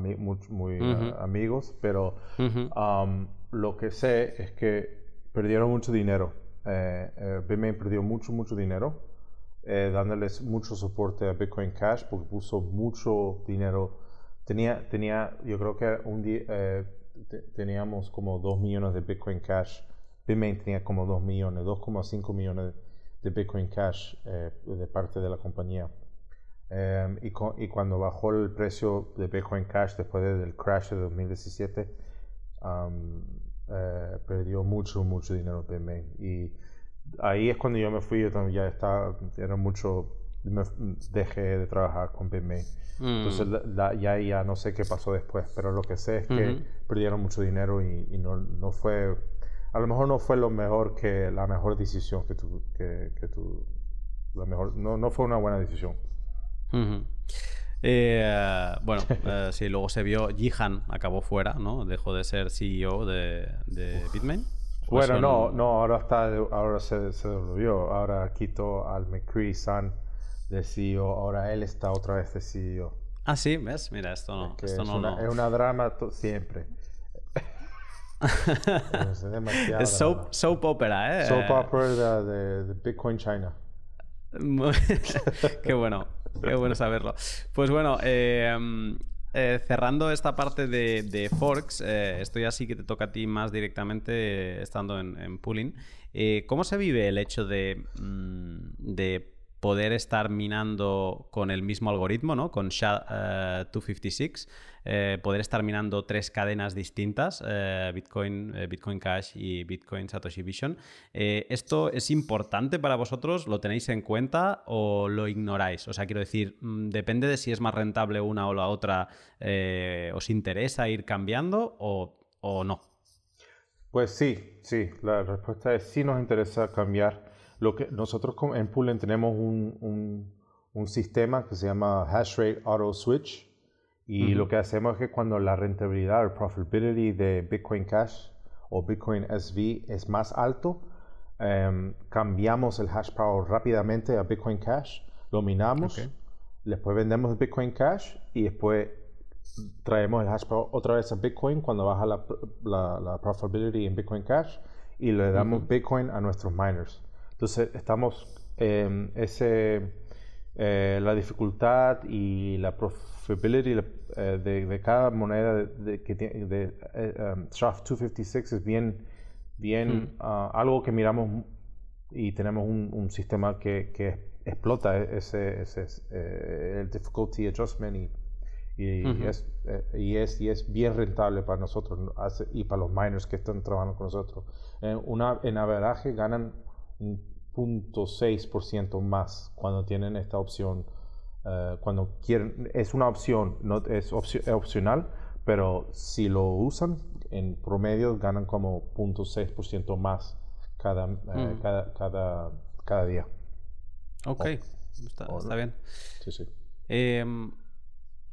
muy, uh, amigos, pero um, lo que sé es que perdieron mucho dinero. Eh, eh, Bitmain perdió mucho, mucho dinero, eh, dándoles mucho soporte a Bitcoin Cash porque puso mucho dinero. Tenía, tenía yo creo que un día eh, teníamos como 2 millones de Bitcoin Cash. Bitmain tenía como 2 millones, 2,5 millones de Bitcoin Cash eh, de parte de la compañía. Em, y, y, cuando bajó el precio de Bitcoin Cash después del crash de 2017, eh, perdió mucho, mucho dinero. Y ahí es cuando yo me fui, yo también ya estaba, era mucho, dejé de trabajar con Bitmain. Mm. Entonces ya, ya no sé qué pasó después, pero lo que sé es que perdieron mucho dinero y, y no, no fue a lo mejor no fue lo mejor que la mejor decisión que tú, que, que tú la mejor, no, no fue una buena decisión. Eh, bueno, eh, sí, luego se vio, Jihan acabó fuera, ¿no? Dejó de ser CEO de, de Bitmain. Bueno, no, no, ahora está, ahora se, se devolvió, ahora quitó al McCree San de CEO, ahora él está otra vez de CEO. Ah, sí, ves, mira, esto no, esto es, no, una, es una drama siempre. Es soap, soap, opera, ¿eh? Soap opera de, Bitcoin China. qué bueno, qué bueno saberlo. Pues bueno, eh, eh, cerrando esta parte de, Forks, eh, esto ya sí que te toca a ti más directamente estando en, en pooling. ¿Cómo se vive el hecho de, mm, de poder estar minando con el mismo algoritmo, ¿no? Con SHA-256, eh, poder estar minando tres cadenas distintas, eh, Bitcoin, eh, Bitcoin Cash y Bitcoin Satoshi Vision. ¿Esto es importante para vosotros? ¿Lo tenéis en cuenta o lo ignoráis? O sea, quiero decir, mm, depende de si es más rentable una o la otra, ¿os interesa ir cambiando o, o no? Pues sí, sí, la respuesta es sí nos interesa cambiar lo que nosotros en Poolen tenemos un, un, sistema que se llama Hash Rate Auto Switch y lo que hacemos es que cuando la rentabilidad o profitability de Bitcoin Cash o Bitcoin SV es más alto, em, cambiamos el hash power rápidamente a Bitcoin Cash, lo minamos, después vendemos Bitcoin Cash y después traemos el hash power otra vez a Bitcoin cuando baja la, la, profitability en Bitcoin Cash y le damos Bitcoin a nuestros miners. Entonces estamos en ese, eh, la dificultad y la profitability eh, de, cada moneda de, que tiene, de eh, um, 256 es bien, bien ah, algo que miramos y tenemos un, sistema que, que, explota ese, ese el difficulty adjustment y, y, es, y, es, y es bien rentable para nosotros y para los miners que están trabajando con nosotros. una, en averaje ganan un 0.6% más cuando tienen esta opción. Eh, cuando quieren, es una opción, no es, opcional, pero si lo usan, en promedio ganan como 0.6% más cada, eh, mm. cada, cada, cada, día. Ok, está, bien. Sí, sí. Em,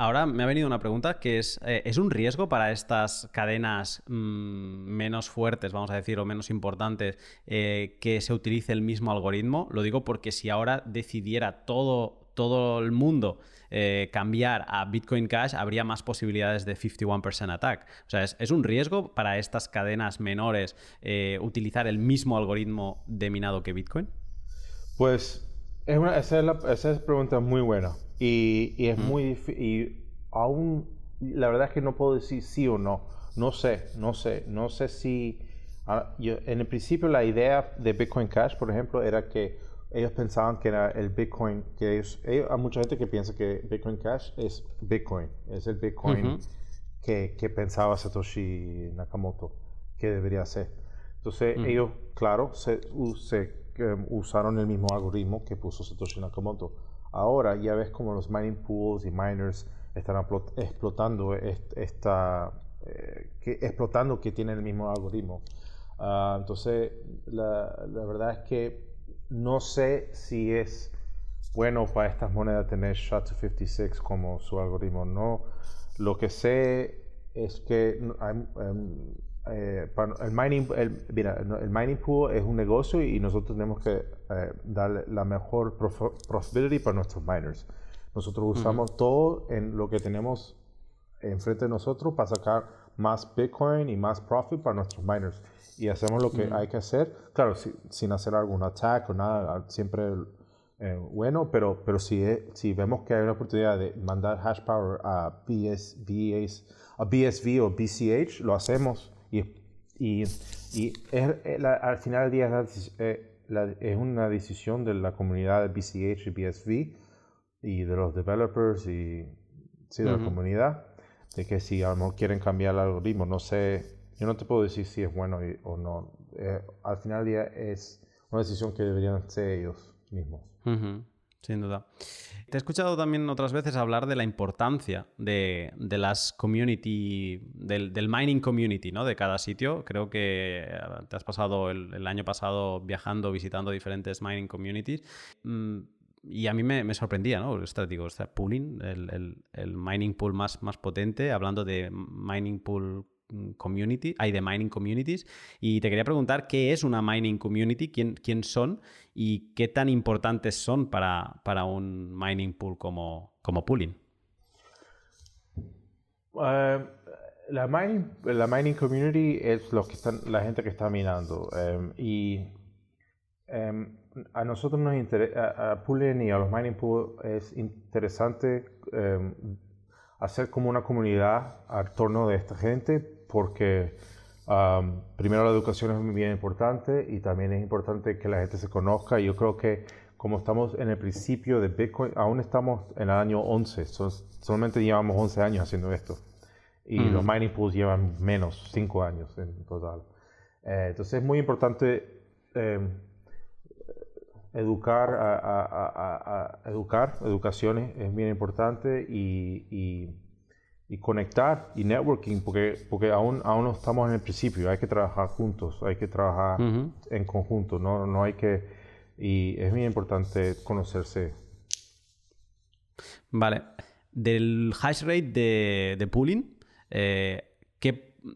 Ahora me ha venido una pregunta que es, eh, ¿es un riesgo para estas cadenas mm, menos fuertes, vamos a decir, o menos importantes, eh, que se utilice el mismo algoritmo? Lo digo porque si ahora decidiera todo, todo el mundo eh, cambiar a Bitcoin Cash, habría más posibilidades de 51% attack. O sea, ¿es, un riesgo para estas cadenas menores utilizar el mismo algoritmo de minado que Bitcoin? Pues esa, es esa es pregunta muy buena. Y, es muy difícil. Y aún, la verdad es que no puedo decir sí o no. No sé, no sé. No sé si. Ah, en el principio, la idea de Bitcoin Cash, por ejemplo, era que ellos pensaban que era el Bitcoin. que ellos, Hay mucha gente que piensa que Bitcoin Cash es Bitcoin. Es el Bitcoin que, que, pensaba Satoshi Nakamoto que debería ser. Entonces, ellos, claro, se, se usaron el mismo algoritmo que puso Satoshi Nakamoto. Ahora ya ves como los mining pools y miners están explotando esta, eh, que, explotando que tienen el mismo algoritmo. Ah, entonces, la, la, verdad es que no sé si es bueno para estas monedas tener SHA-256 como su algoritmo. No, lo que sé es que em, eh, el, mining, el, mira, el mining pool es un negocio y nosotros tenemos que eh, darle la mejor profitability para nuestros miners. Nosotros usamos todo en lo que tenemos enfrente de nosotros para sacar más Bitcoin y más profit para nuestros miners. Y hacemos lo que hay que hacer, claro, sin hacer algún attack o nada, siempre eh, bueno, pero, pero si, si vemos que hay una oportunidad de mandar hash power a, BS, a BSV o BCH, lo hacemos. Y, y, y es, eh, al final del día es, eh, es, una decisión de la comunidad de BCH y BSV y de los developers y sí, de la comunidad, de que si a lo quieren cambiar el algoritmo, no sé, yo no te puedo decir si es bueno o no. al final del día es una decisión que deberían hacer ellos mismos. Sin duda. Te he escuchado también otras veces hablar de la importancia de, las community, del, mining community, ¿no? De cada sitio. Creo que eh, te has pasado el, año pasado viajando, visitando diferentes mining communities. Mm, y a mí me, sorprendía, ¿no? digo, o pooling, el, mining pool más, potente, hablando de mining pool community, hay de mining communities, y te quería preguntar qué es una mining community, quién son y qué tan importantes son para, para un mining pool como, como pooling. Eh, la, mining, la mining community es lo que están, la gente que está minando em, y em, a nosotros nos interesa, a, pooling y a los mining pool es interesante em, hacer como una comunidad al torno de esta gente porque primero la educación es muy bien importante y también es importante que la gente se conozca. Yo creo que como estamos en el principio de Bitcoin, aún estamos en el año 11, solamente llevamos 11 años haciendo esto. Y los mining pools llevan menos, 5 años en total. Eh, entonces es muy importante em, educar, a, educar, educación es bien importante y y conectar y networking, porque, porque aún, aún no estamos en el principio, hay que trabajar juntos, hay que trabajar en conjunto, no, no hay que... Y es muy importante conocerse. Vale. Del hash rate de, de pooling, eh,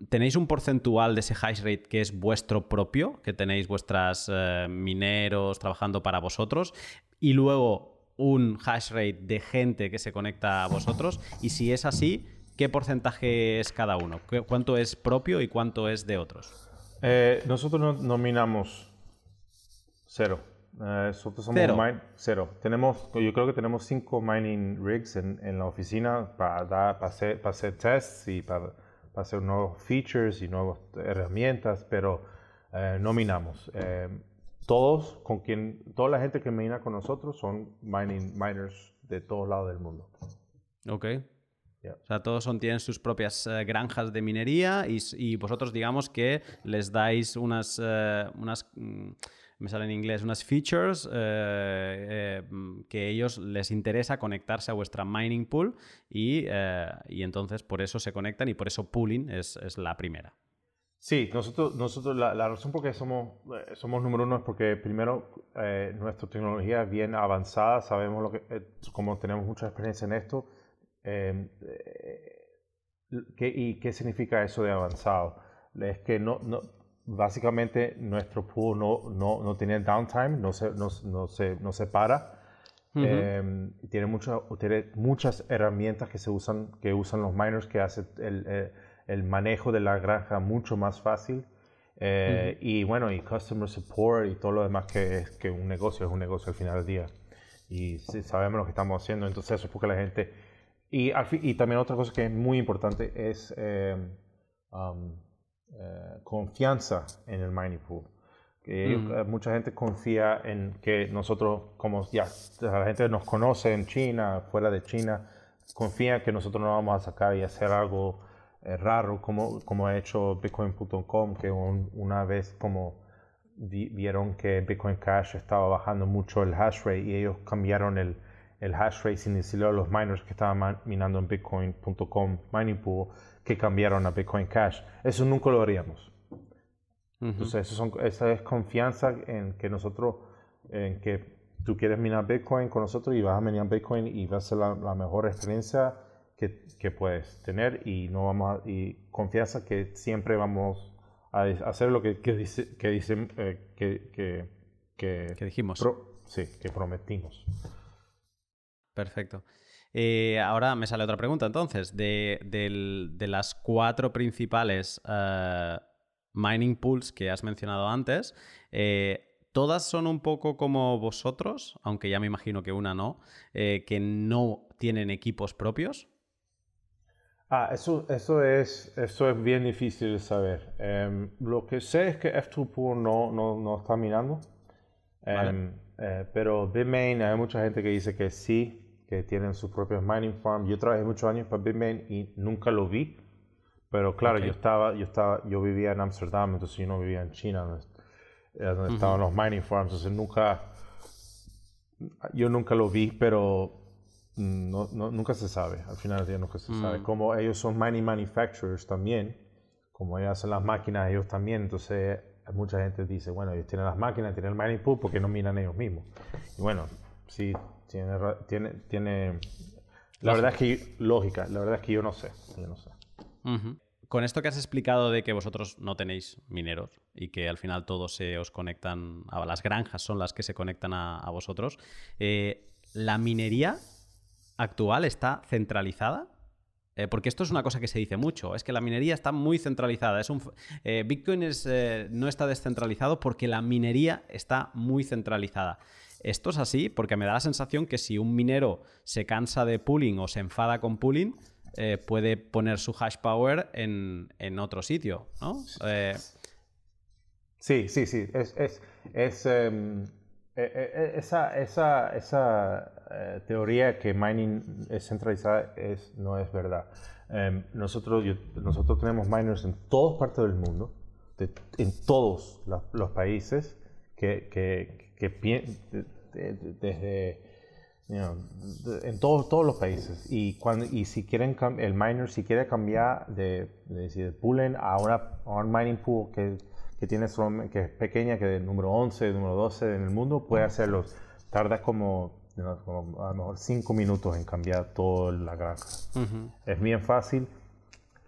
¿tenéis un porcentual de ese hash rate que es vuestro propio? Que tenéis vuestras eh, mineros trabajando para vosotros. Y luego un hash rate de gente que se conecta a vosotros. Y si es así, ¿qué porcentaje es cada uno? ¿Cuánto es propio y cuánto es de otros? Eh, nosotros nominamos cero. Eh, nosotros somos cero. cero. Tenemos, yo creo que tenemos cinco mining rigs en, la oficina para, dar, para, hacer, para hacer tests y para, hacer nuevos features y nuevas herramientas, pero eh, nominamos. todos, con quien, toda la gente que mina con nosotros son mining, miners de todos lados del mundo. Ok. O sea, todos son, tienen sus propias eh, granjas de minería y, vosotros digamos que les dais unas, eh, unas mm, me sale en inglés, unas features eh, que a ellos les interesa conectarse a vuestra mining pool y, entonces por eso se conectan y por eso pooling es, la primera. Sí, nosotros, nosotros la, razón por qué somos, somos número uno es porque primero nuestra tecnología es bien avanzada, sabemos lo que, como tenemos mucha experiencia en esto, eh, ¿qué, ¿Y qué significa eso de avanzado? Es que no, no, básicamente nuestro pool no, no, no tiene downtime, no se, no, no se, no se para. Em, tiene, mucho, tiene muchas herramientas que se usan, que usan los miners que hacen el, eh, el, manejo de la granja mucho más fácil. Eh, y bueno, y customer support y todo lo demás que es que un negocio es un negocio al final del día. Y sabemos lo que estamos haciendo, entonces eso es porque la gente y, y, también otra cosa que es muy importante es eh, um, eh, confianza en el mining pool. Que mm. eh, mucha gente confía en que nosotros, como ya la gente nos conoce en China, fuera de China, confía que nosotros no vamos a sacar y hacer algo raro como, como ha hecho Bitcoin.com, que una vez como vieron que Bitcoin Cash estaba bajando mucho el hash rate y ellos cambiaron el, el hash rate sin decirle a los miners que estaban minando en bitcoin.com mining pool que cambiaron a Bitcoin Cash. Eso nunca lo haríamos. Entonces, eso son, esa es confianza en que nosotros, en que tú quieres minar Bitcoin con nosotros y vas a minar Bitcoin y va a ser la, mejor experiencia que, que, puedes tener y no vamos y confianza que siempre vamos a hacer lo que, que dice que dicen eh, que, que, que, dijimos sí que prometimos perfecto eh, ahora me sale otra pregunta entonces de, de las cuatro principales uh, mining pools que has mencionado antes, eh, todas son un poco como vosotros, aunque ya me imagino que una no, eh, que no tienen equipos propios. Ah, eso, eso, es, eso es bien difícil de saber. Em, lo que sé es que F2 Pool no, no, no está minando. Em, eh, pero Bitmain, hay mucha gente que dice que sí, que tienen sus propios mining farms. Yo trabajé muchos años para Bitmain y nunca lo vi. Pero claro, yo estaba, yo estaba, yo vivía en Amsterdam, entonces yo no vivía en China, donde, estaban los mining farms, entonces nunca, yo nunca lo vi, pero no, nunca se sabe, al final del día nunca se sabe. Mm. Como ellos son mining manufacturers también, como ellos hacen las máquinas, ellos también, entonces mucha gente dice, bueno, ellos tienen las máquinas, tienen el mining pool, porque no minan ellos mismos? Y bueno, sí, tiene, tiene, tiene la verdad es que, lógica, la verdad es que yo no sé, yo no sé. Con esto que has explicado de que vosotros no tenéis mineros y que al final todos se os conectan, a las granjas son las que se conectan a, vosotros, eh, ¿la minería actual está centralizada? Eh, porque esto es una cosa que se dice mucho, es que la minería está muy centralizada. Es un, eh, Bitcoin no está descentralizado porque la minería está muy centralizada. Esto es así porque me da la sensación que si un minero se cansa de pooling o se enfada con pooling, eh, puede poner su hash power en, otro sitio, ¿no? Eh, sí, sí, sí. Es, em, e, e, esa, esa, esa eh, teoría que mining es centralizada es, no es verdad. Em, nosotros, nosotros tenemos miners en todas partes del mundo, en todos los países, que, que, desde en todos, todos los países. Y, cuando, y si quieren, el miner, si quiere cambiar de, de, pooling a, una, un mining pool que, que, tiene que es pequeña, que es el número 11, el número 12 en el mundo, puede hacerlo. Tarda como, a lo mejor 5 minutos en cambiar toda la granja. Es bien fácil.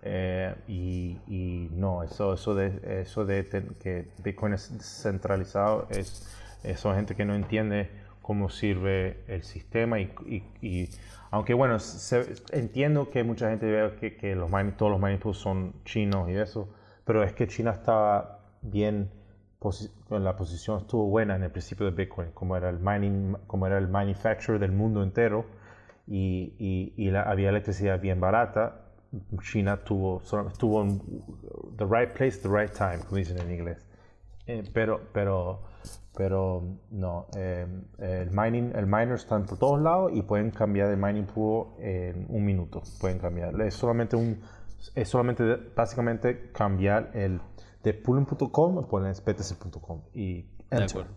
Eh, y, y, no, eso, eso de, eso de que Bitcoin es centralizado es, eso gente que no entiende cómo sirve el sistema y, aunque bueno, entiendo que mucha gente ve que, que los todos los mining pools son chinos y eso, pero es que China estaba bien, la posición estuvo buena en el principio de Bitcoin, como era el mining, como era el manufacturer del mundo entero y, y la, había electricidad bien barata. China tuvo, estuvo en the right place, the right time, como dicen en inglés. Eh, pero, pero pero no, em, el mining, el miner está por todos lados y pueden cambiar de mining pool en un minuto. Pueden cambiar. Es solamente un, es solamente básicamente cambiar el de pooling.com o poner btc.com y enter.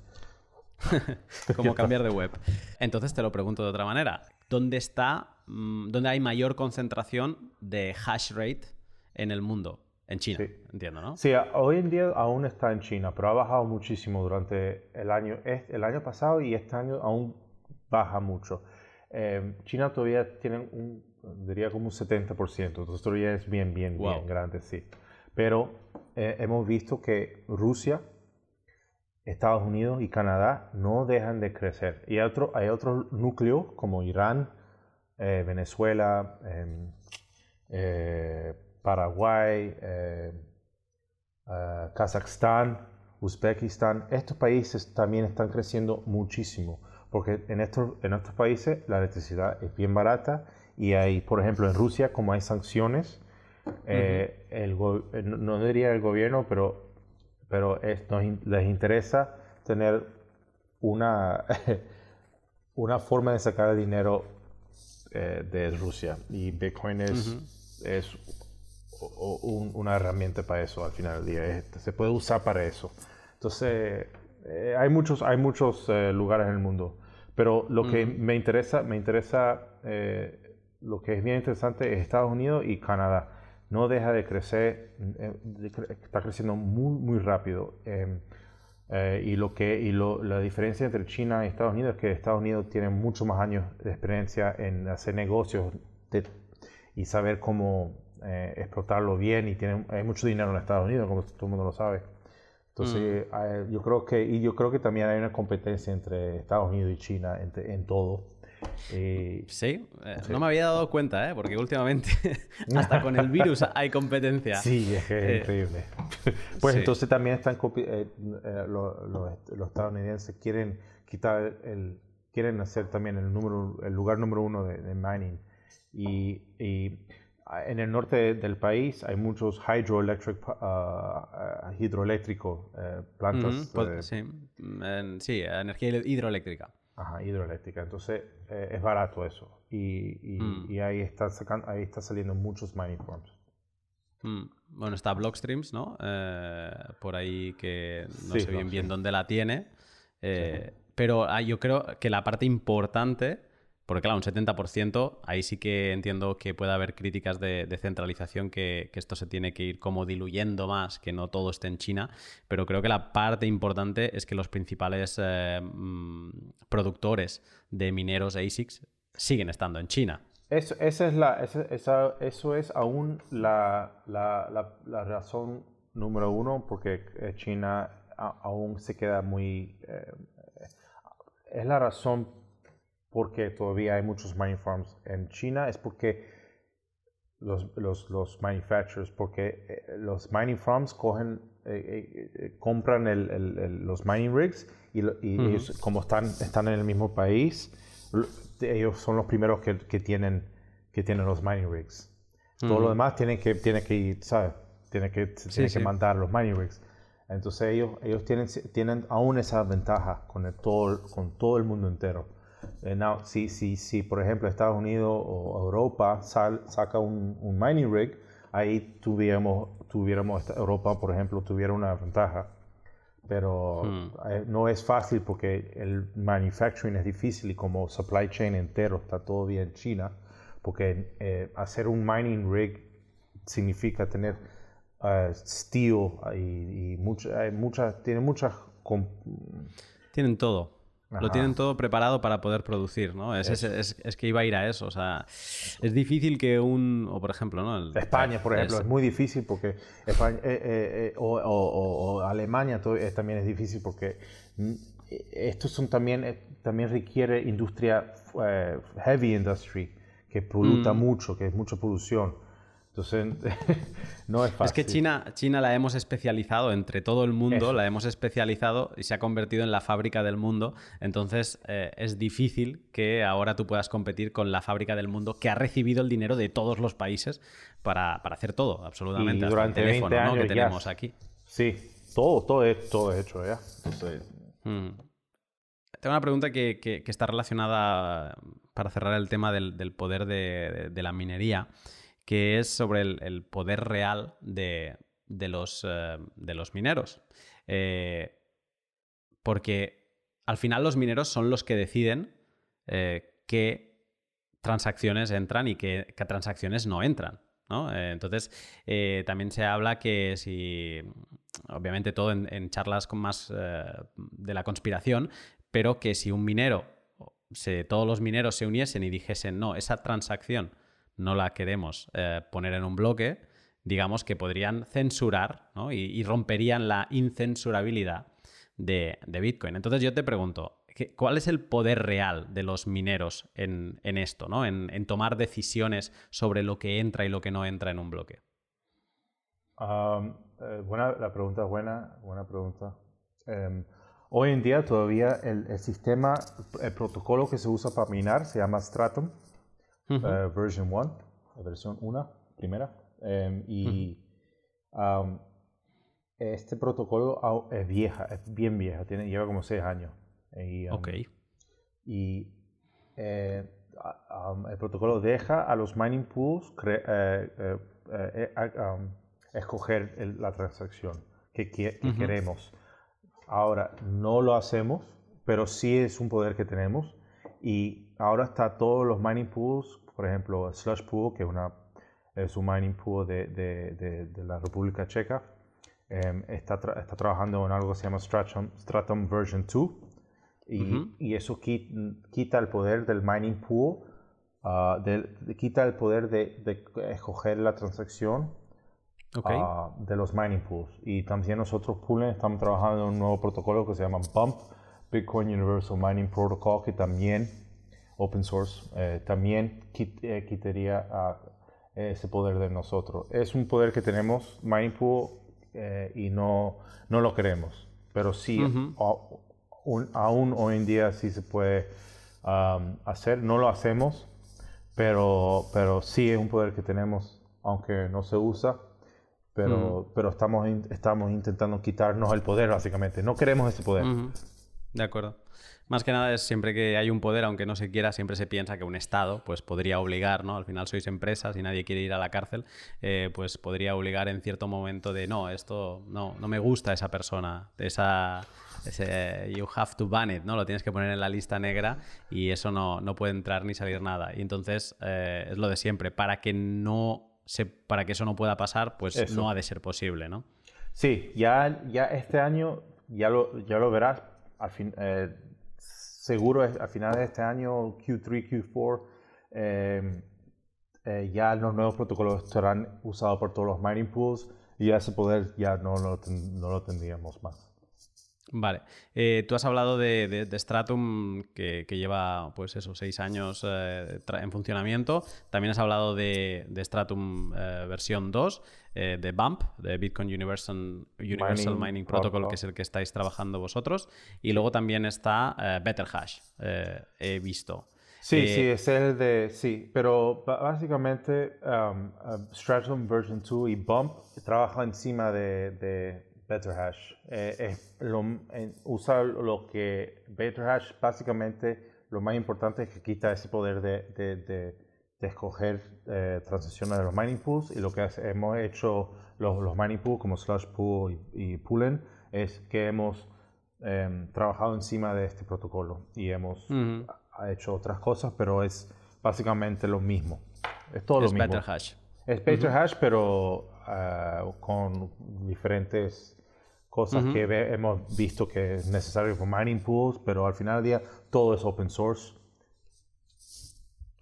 Como cambiar de web. Entonces te lo pregunto de otra manera. ¿Dónde está, mm, dónde hay mayor concentración de hash rate en el mundo? En China, entiendo, ¿no? Sí, hoy en día aún está en China, pero ha bajado muchísimo durante el año, el año pasado y este año aún baja mucho. Em, China todavía tiene un, diría como un 70%, entonces todavía es bien, bien, bien grande, sí. Pero eh, hemos visto que Rusia, Estados Unidos y Canadá no dejan de crecer. Y hay, otro, hay otros núcleos como Irán, eh, Venezuela, em, eh, Paraguay, eh, eh, Kazajstán, Uzbekistán, estos países también están creciendo muchísimo, porque en estos, en estos países la electricidad es bien barata y hay, por ejemplo, en Rusia, como hay sanciones, eh, el no diría el gobierno, pero, pero les interesa tener una, una forma de sacar el dinero de Rusia. Y Bitcoin es, es una herramienta para eso al final del día. se puede usar para eso. Entonces, eh, hay muchos, hay muchos eh, lugares en el mundo. Pero lo que me interesa, me interesa eh, lo que es bien interesante es Estados Unidos y Canadá. No deja de crecer, está creciendo muy, muy rápido. Em, y lo que y la diferencia entre China y Estados Unidos es que Estados Unidos tiene muchos más años de experiencia en hacer negocios y saber cómo explotarlo bien y tiene, hay mucho dinero en Estados Unidos, como todo el mundo lo sabe. Entonces, mm. yo creo que, y yo creo que también hay una competencia entre Estados Unidos y China en, todo. sí, eh, no me había dado cuenta, ¿eh? porque últimamente hasta con el virus hay competencia. Sí, es, que es eh, increíble. Pues entonces también están eh, los, estadounidenses quieren quitar el, quieren hacer también el número, el lugar número uno de, de mining y, y en el norte del país hay muchos hydroelectric, uh, hidroeléctricos, eh, plantas. Pues, sí. sí, energía hidroeléctrica. Ajá, hidroeléctrica. Entonces eh, es barato eso. Y, y, mm. y ahí, está ahí está saliendo muchos mining farms. Mm. Bueno, está Blockstreams, ¿no? Eh, por ahí que no sé bien bien dónde la tiene. Pero ah, yo creo que la parte importante porque claro, un 70%, ahí sí que entiendo que puede haber críticas de, centralización, que, esto se tiene que ir como diluyendo más, que no todo esté en China, pero creo que la parte importante es que los principales eh, mm, productores de mineros ASICs siguen estando en China. Eso, esa es la, eso es aún la, razón número uno, porque eh, China aún se queda muy... Eh, es la razón porque todavía hay muchos mining farms en China, es porque los, los, los manufacturers, porque eh, los mining farms cogen, eh, eh, compran el, el, los mining rigs y, y ellos, como están, están en el mismo país, ellos son los primeros que, que tienen, que tienen los mining rigs. Todo lo demás tienen que, tiene que ir, ¿sabes? Tiene que, tiene que mandar los mining rigs. Entonces ellos, ellos tienen, tienen aún esa ventaja con, el, todo, con todo el mundo entero. Eh, si, si, si, por ejemplo, Estados Unidos o Europa saca un, mining rig, ahí tuviéramos, tuviéramos, Europa, por ejemplo, tuviera una ventaja. Pero hmm. eh, no es fácil porque el manufacturing es difícil y como supply chain entero está todavía en China, porque eh, hacer un mining rig significa tener steel y, y muchas, tiene muchas... Tienen todo. Lo tienen todo preparado para poder producir, ¿no? Es, es, que iba a ir a eso. O sea, es difícil que un. O por ejemplo, ¿no? España, por ejemplo, es, muy difícil porque. España, eh, eh, eh, o, o, Alemania también es difícil porque. Mm, estos son también. También requiere industria. heavy industry, que produce mm. mucho, que es mucha producción. Entonces, no es fácil. Es que China, China la hemos especializado entre todo el mundo, la hemos especializado y se ha convertido en la fábrica del mundo. Entonces, eh, es difícil que ahora tú puedas competir con la fábrica del mundo que ha recibido el dinero de todos los países para, hacer todo, absolutamente. durante el teléfono que tenemos aquí. Sí, todo, todo, es, todo hecho ya. Mm. Tengo una pregunta que, está relacionada, para cerrar el tema del, poder de la minería que es sobre el, poder real de, los, eh, de los, mineros. Eh, porque al final los mineros son los que deciden eh, qué transacciones entran y qué, transacciones no entran. entonces, también se habla que si, obviamente todo en, charlas con más de la conspiración, pero que si un minero, todos los mineros se uniesen y dijesen, no, esa transacción no la queremos eh, poner en un bloque, digamos que podrían censurar y, romperían la incensurabilidad de, Bitcoin. Entonces yo te pregunto, ¿cuál es el poder real de los mineros en, esto, ¿no? En, tomar decisiones sobre lo que entra y lo que no entra en un bloque? Eh, buena, la pregunta es buena, buena pregunta. Em, hoy en día todavía el, sistema, el protocolo que se usa para minar se llama Stratum. Eh, version 1, versión 1, primera. Em, y este protocolo es vieja, es bien vieja, tiene, lleva como 6 años. Y, ok. Y eh, el protocolo deja a los mining pools eh, escoger la transacción que, queremos. ahora no lo hacemos, pero sí es un poder que tenemos. Y ahora está todos los mining pools, por ejemplo, Slush Pool, que es, una, es un mining pool de, de, de, la República Checa, em, está, está, trabajando en algo que se llama Stratum, Stratum Version 2. Y, y eso quita, el poder del mining pool, uh, quita el poder de, escoger la transacción Ah, de los mining pools. Y también nosotros, Poolen, estamos trabajando en un nuevo protocolo que se llama BUMP, Bitcoin Universal Mining Protocol, que también, open source, eh, también eh, quitaría ah, ese poder de nosotros. Es un poder que tenemos, mining pool, eh, y no, no lo queremos. Pero sí, aún hoy en día sí se puede hacer. No lo hacemos, pero, pero sí es un poder que tenemos, aunque no se usa pero, pero estamos, estamos intentando quitarnos el poder, básicamente. No queremos ese poder. De acuerdo. Más que nada es siempre que hay un poder, aunque no se quiera, siempre se piensa que un Estado pues podría obligar, ¿no? Al final sois empresas y nadie quiere ir a la cárcel, eh, pues podría obligar en cierto momento de no, esto no, no me gusta esa persona, esa, ese you have to ban it, ¿no? Lo tienes que poner en la lista negra y eso no, no puede entrar ni salir nada. Y entonces eh, es lo de siempre, para que no para que eso no pueda pasar, pues no ha de ser posible, ¿no? Sí, ya, ya este año, ya lo, ya lo verás, eh, seguro a finales de este año, Q3, Q4, eh, eh, ya los nuevos protocolos serán usados por todos los mining pools y ese poder ya no lo, no lo tendríamos más. Vale. Eh, tú has hablado de, Stratum que, lleva, pues eso, seis años eh, en funcionamiento. También has hablado de, Stratum eh, versión 2, de BUMP, de Bitcoin Universal, Universal Mining, Protocol, que es el que estáis trabajando vosotros. Y luego también está BetterHash, he visto. Sí, sí, es el de, sí, pero básicamente um, Stratum version 2 y BUMP trabajan encima de BetterHash. Eh, lo, usa lo que BetterHash básicamente lo más importante es que quita ese poder de, de, de, escoger eh, transacciones de los mining pools y lo que hemos hecho los, los, mining pools como Slush Pool y, y Poolen es que hemos em, trabajado encima de este protocolo y hemos hecho otras cosas, pero es básicamente lo mismo. Es todo lo mismo. BetterHash. Es BetterHash, pero uh, con diferentes cosas que hemos visto que es necesario por mining pools, pero al final del día todo es open source.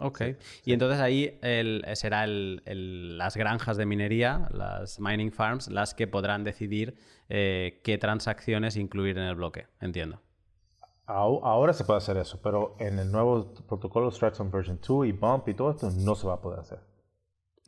Ok. Y entonces ahí el, será las granjas de minería, las mining farms, las que podrán decidir eh, qué transacciones incluir en el bloque, entiendo. Ahora se puede hacer eso, pero en el nuevo protocolo Stratum version 2 y Bump y todo esto no se va a poder hacer.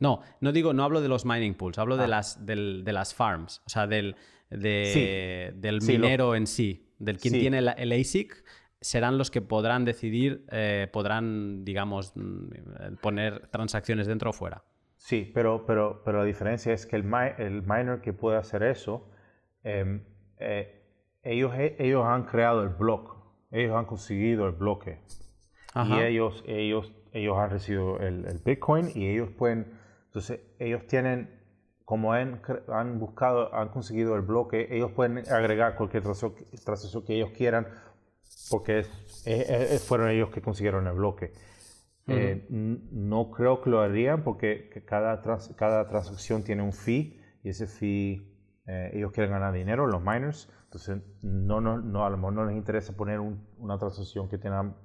No, no digo, no hablo de los mining pools, hablo de, ah. las, de las farms, o sea, del, del minero en sí, del quien tiene el ASIC, serán los que podrán decidir, eh, podrán, digamos, mm, poner transacciones dentro o fuera. Sí, pero, pero, pero la diferencia es que el, el miner que puede hacer eso, em, eh, ellos, ellos han creado el bloque, ellos han conseguido el bloque. Y ellos, ellos, ellos han recibido el, el Bitcoin y ellos pueden, entonces ellos tienen como han, han, buscado, han conseguido el bloque, ellos pueden agregar cualquier transacción que ellos quieran porque es, fueron ellos que consiguieron el bloque. Eh, no creo que lo harían porque cada, cada transacción tiene un fee y ese fee eh, ellos quieren ganar dinero, los miners, entonces no, no, no, a lo mejor no les interesa poner una transacción que tenga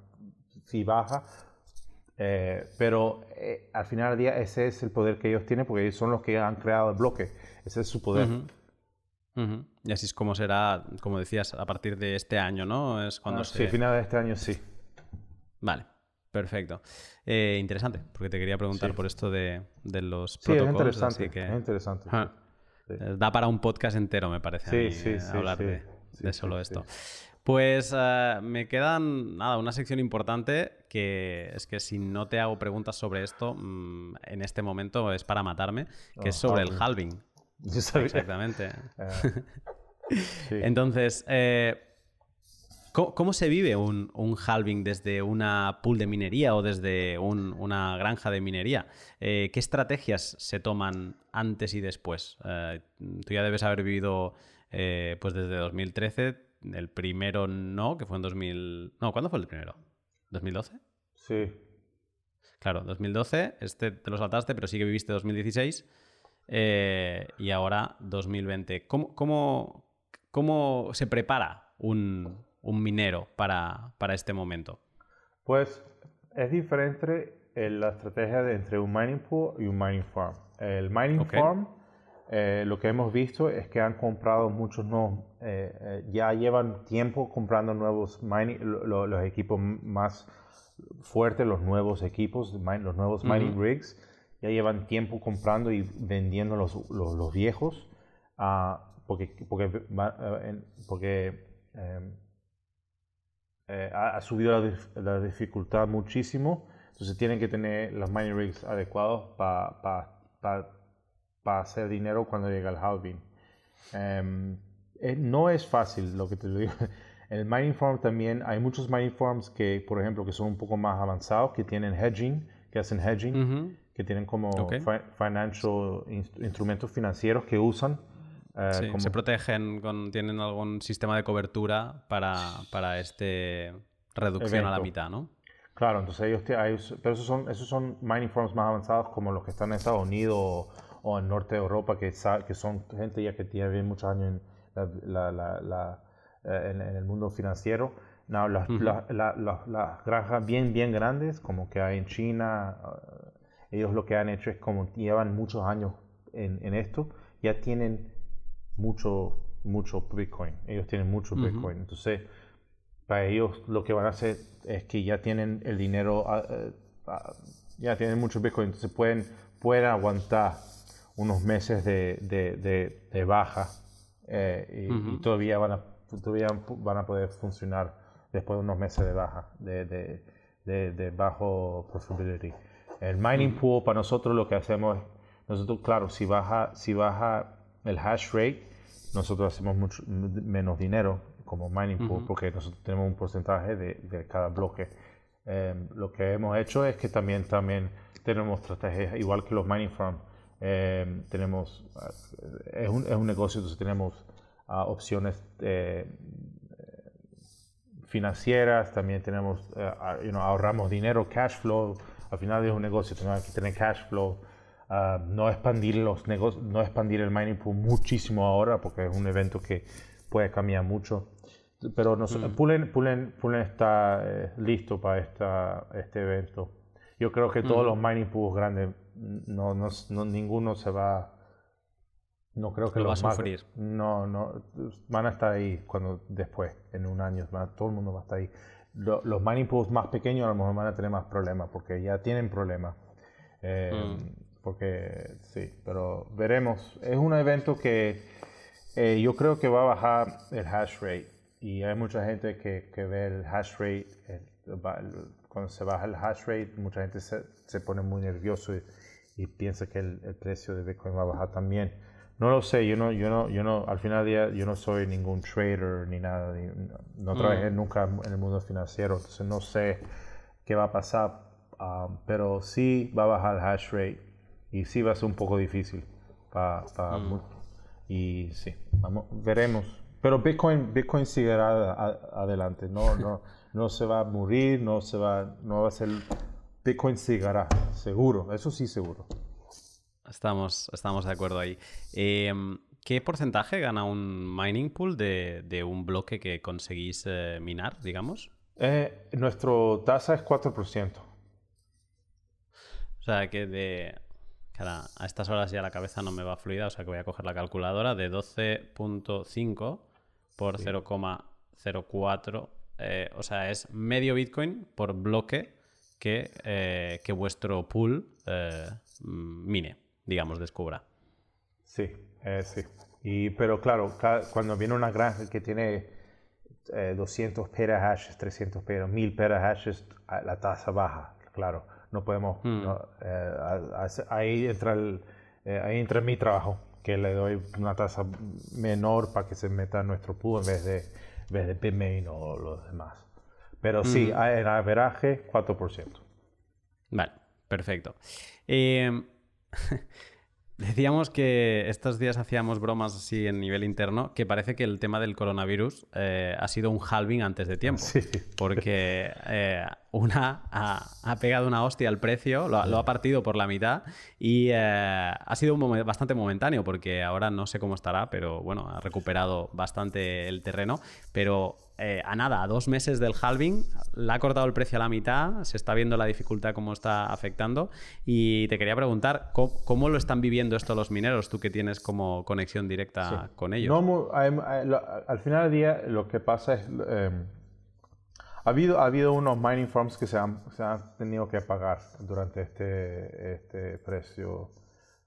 fee baja eh, pero eh, al final del día ese es el poder que ellos tienen porque ellos son los que han creado el bloque. Ese es su poder. Y así es como será, como decías, a partir de este año, ¿no? Es cuando ah, Sí, final de este año sí. Vale, perfecto. Eh, interesante, porque te quería preguntar por esto de, los protocolos. Sí, es interesante. interesante. Da para un podcast entero, me parece. Sí, sí, sí, hablar de, de, solo esto. Pues eh, me quedan, nada, una sección importante que es que si no te hago preguntas sobre esto mm, en este momento es para matarme, que es oh, sobre el halving. Exactamente. Ah. Entonces, eh, ¿cómo, se vive un, halving desde una pool de minería o desde una granja de minería? Eh, ¿Qué estrategias se toman antes y después? tú ya debes haber vivido, pues desde 2013 el primero no, que fue en 2000... No, ¿cuándo fue el primero? ¿2012? Sí. Claro, 2012, este te lo saltaste, pero sí que viviste 2016 eh, y ahora 2020. ¿Cómo, cómo, cómo se prepara un, un minero para, para, este momento? Pues es diferente la estrategia de entre un mining pool y un mining farm. El mining farm, eh, lo que hemos visto es que han comprado muchos nuevos, eh, eh, ya llevan tiempo comprando nuevos mining, los equipos más fuertes, los nuevos equipos, los nuevos mining rigs, ya llevan tiempo comprando y vendiendo los, los, viejos, uh, porque, porque, porque em, ha, subido la, la dificultad muchísimo entonces tienen que tener los mining rigs adecuados para hacer dinero cuando llega el halving. Em, eh, no es fácil lo que te digo. En el mining farm también hay muchos mining farms que, por ejemplo, que son un poco más avanzados, que tienen hedging, que hacen hedging, que tienen como financial instrumentos financieros que usan. Eh, se protegen, con, tienen algún sistema de cobertura para, para este reducción a la mitad, ¿no? Claro, entonces ellos, pero esos son, esos son mining farms más avanzados como los que están en Estados Unidos o, en norte de Europa, que, que son gente ya que tiene muchos años en, la, eh, en, el mundo financiero. No, las, las, granjas bien, bien grandes, como que hay en China, eh, ellos lo que han hecho es como llevan muchos años en, en esto, ya tienen mucho, mucho Bitcoin. Ellos tienen mucho Bitcoin. Entonces, para ellos lo que van a hacer es que ya tienen el dinero, ah, eh, ah, ya tienen mucho Bitcoin, entonces pueden, pueden aguantar unos meses de, de, baja eh, y, todavía, van a, todavía van a poder funcionar después de unos meses de baja, de, de bajo profitability. El mining pool para nosotros lo que hacemos es, nosotros claro, si baja, si baja el hash rate, nosotros hacemos mucho menos dinero como mining pool, porque nosotros tenemos un porcentaje de, de cada bloque. Em, lo que hemos hecho es que también, también tenemos estrategias, igual que los mining farms, em, tenemos, eh, es un, es un, negocio, entonces tenemos uh, opciones eh, financieras, también tenemos, uh, you know, ahorramos dinero, cash flow, al final es un negocio, tenemos que tener cash flow, uh, no expandir los negocios, no expandir el mining pool muchísimo ahora, porque es un evento que puede cambiar mucho. Pero nos, mm. Pullen, está eh, listo para esta, este evento. Yo creo que todos mm. los mining pools grandes, no, no, ninguno se va. No creo que Lo los va a sufrir. no, no, van a estar ahí cuando después, en un año, todo el mundo va a estar ahí. los mining pools más pequeños a lo mejor van a tener más problemas porque ya tienen problemas. Eh, mm. Porque sí, pero veremos. Es un evento que eh, yo creo que va a bajar el hash rate y hay mucha gente que, que ve el hash rate, cuando se baja el hash rate, mucha gente se, se pone muy nervioso y, piensa que el, precio de Bitcoin va a bajar también. No lo sé, yo no, yo no, yo no, al final del día yo no soy ningún trader ni nada, no, trabajé mm. nunca en el mundo financiero, entonces no sé qué va a pasar, um, pero sí va a bajar el hash rate y sí va a ser un poco difícil para, mm. y sí, vamos, veremos. Pero Bitcoin, Bitcoin seguirá adelante, no, no, no se va a morir, no se va, no va a ser, Bitcoin seguirá, seguro, eso sí seguro. Estamos, estamos de acuerdo ahí. Em, ¿Qué porcentaje gana un mining pool de, de un bloque que conseguís eh, minar, digamos? Eh, nuestro tasa es 4%. O sea que de, a estas horas ya la cabeza no me va fluida, o sea que voy a coger la calculadora de 12.5 por 0,04. Eh, o sea, es medio Bitcoin por bloque que, eh, que vuestro pool eh, mine, digamos, descubra. Sí, sí. Y, pero claro, cuando viene una granja que tiene 200 perahashes, 300 perahashes, 1000 perahashes, la tasa baja, claro no podemos, hmm. eh, ahí, entra el, eh, ahí entra mi trabajo, que le doy una tasa menor para que se meta en nuestro pool en vez de, en vez de Bitmain o los demás. Pero sí, hmm. en averaje 4%. Vale, perfecto. Em, Decíamos que estos días hacíamos bromas así en nivel interno, que parece que el tema del coronavirus eh, ha sido un halving antes de tiempo. Sí. Porque eh, una ha, pegado una hostia al precio, lo, ha partido por la mitad y eh, ha sido un bastante momentáneo porque ahora no sé cómo estará, pero bueno, ha recuperado bastante el terreno. Pero eh, a nada, a dos meses del halving, le ha cortado el precio a la mitad, se está viendo la dificultad cómo está afectando y te quería preguntar, ¿cómo, lo están viviendo esto los mineros, tú que tienes como conexión directa con ellos? al final del día lo que pasa es, em, ha, habido, ha habido unos mining farms que se han, se han tenido que pagar durante este, este precio,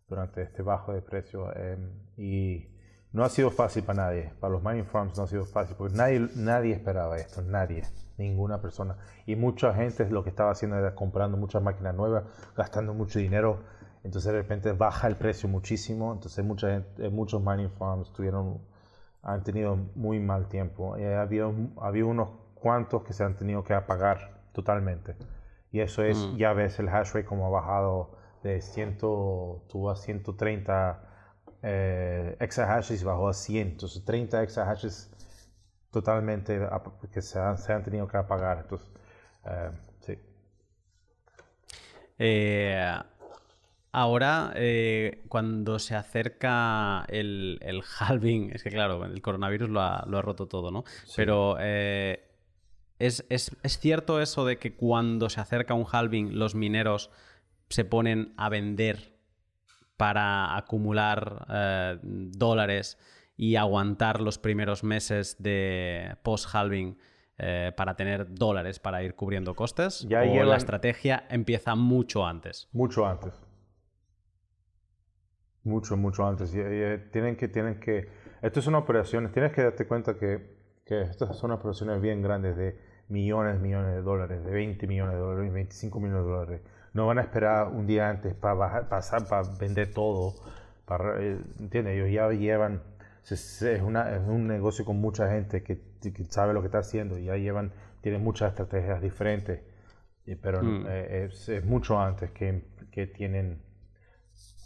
durante este bajo de precio em, y no ha sido fácil para nadie, para los mining farms no ha sido fácil, porque nadie, nadie esperaba esto, nadie, ninguna persona. Y mucha gente lo que estaba haciendo era comprando muchas máquinas nuevas, gastando mucho dinero, entonces de repente baja el precio muchísimo, entonces mucha gente, eh, muchos mining farms tuvieron, han tenido muy mal tiempo. Y había, había unos cuantos que se han tenido que apagar totalmente. Y eso es, mm. ya ves el hash rate como ha bajado de 100, tuvo a 130 eh, exahashes bajó a 100, entonces 30 exahashes totalmente que se han, se han tenido que apagar. Entonces, eh, sí. Eh, ahora, eh, cuando se acerca el, el, halving, es que claro, el coronavirus lo ha, lo ha roto todo, ¿no? Pero ¿es, es, ¿es cierto eso de que cuando se acerca un halving, los mineros se ponen a vender para acumular eh, dólares y aguantar los primeros meses de post-halving eh, para tener dólares para ir cubriendo costes? Ya ¿O la estrategia empieza mucho antes? Mucho antes. Mucho, mucho antes. tienen que, tienen que... Esto es una operación, tienes que darte cuenta que, que estas son operaciones bien grandes de millones, millones de dólares, de 20 millones de dólares, 25 millones de dólares no van a esperar un día antes para pasar, para vender todo. Para, eh, ¿Entiendes? Ellos ya llevan, es, una, es, un negocio con mucha gente que, sabe lo que está haciendo y ya llevan, tienen muchas estrategias diferentes, pero mm. eh, es, mucho antes que, que, tienen,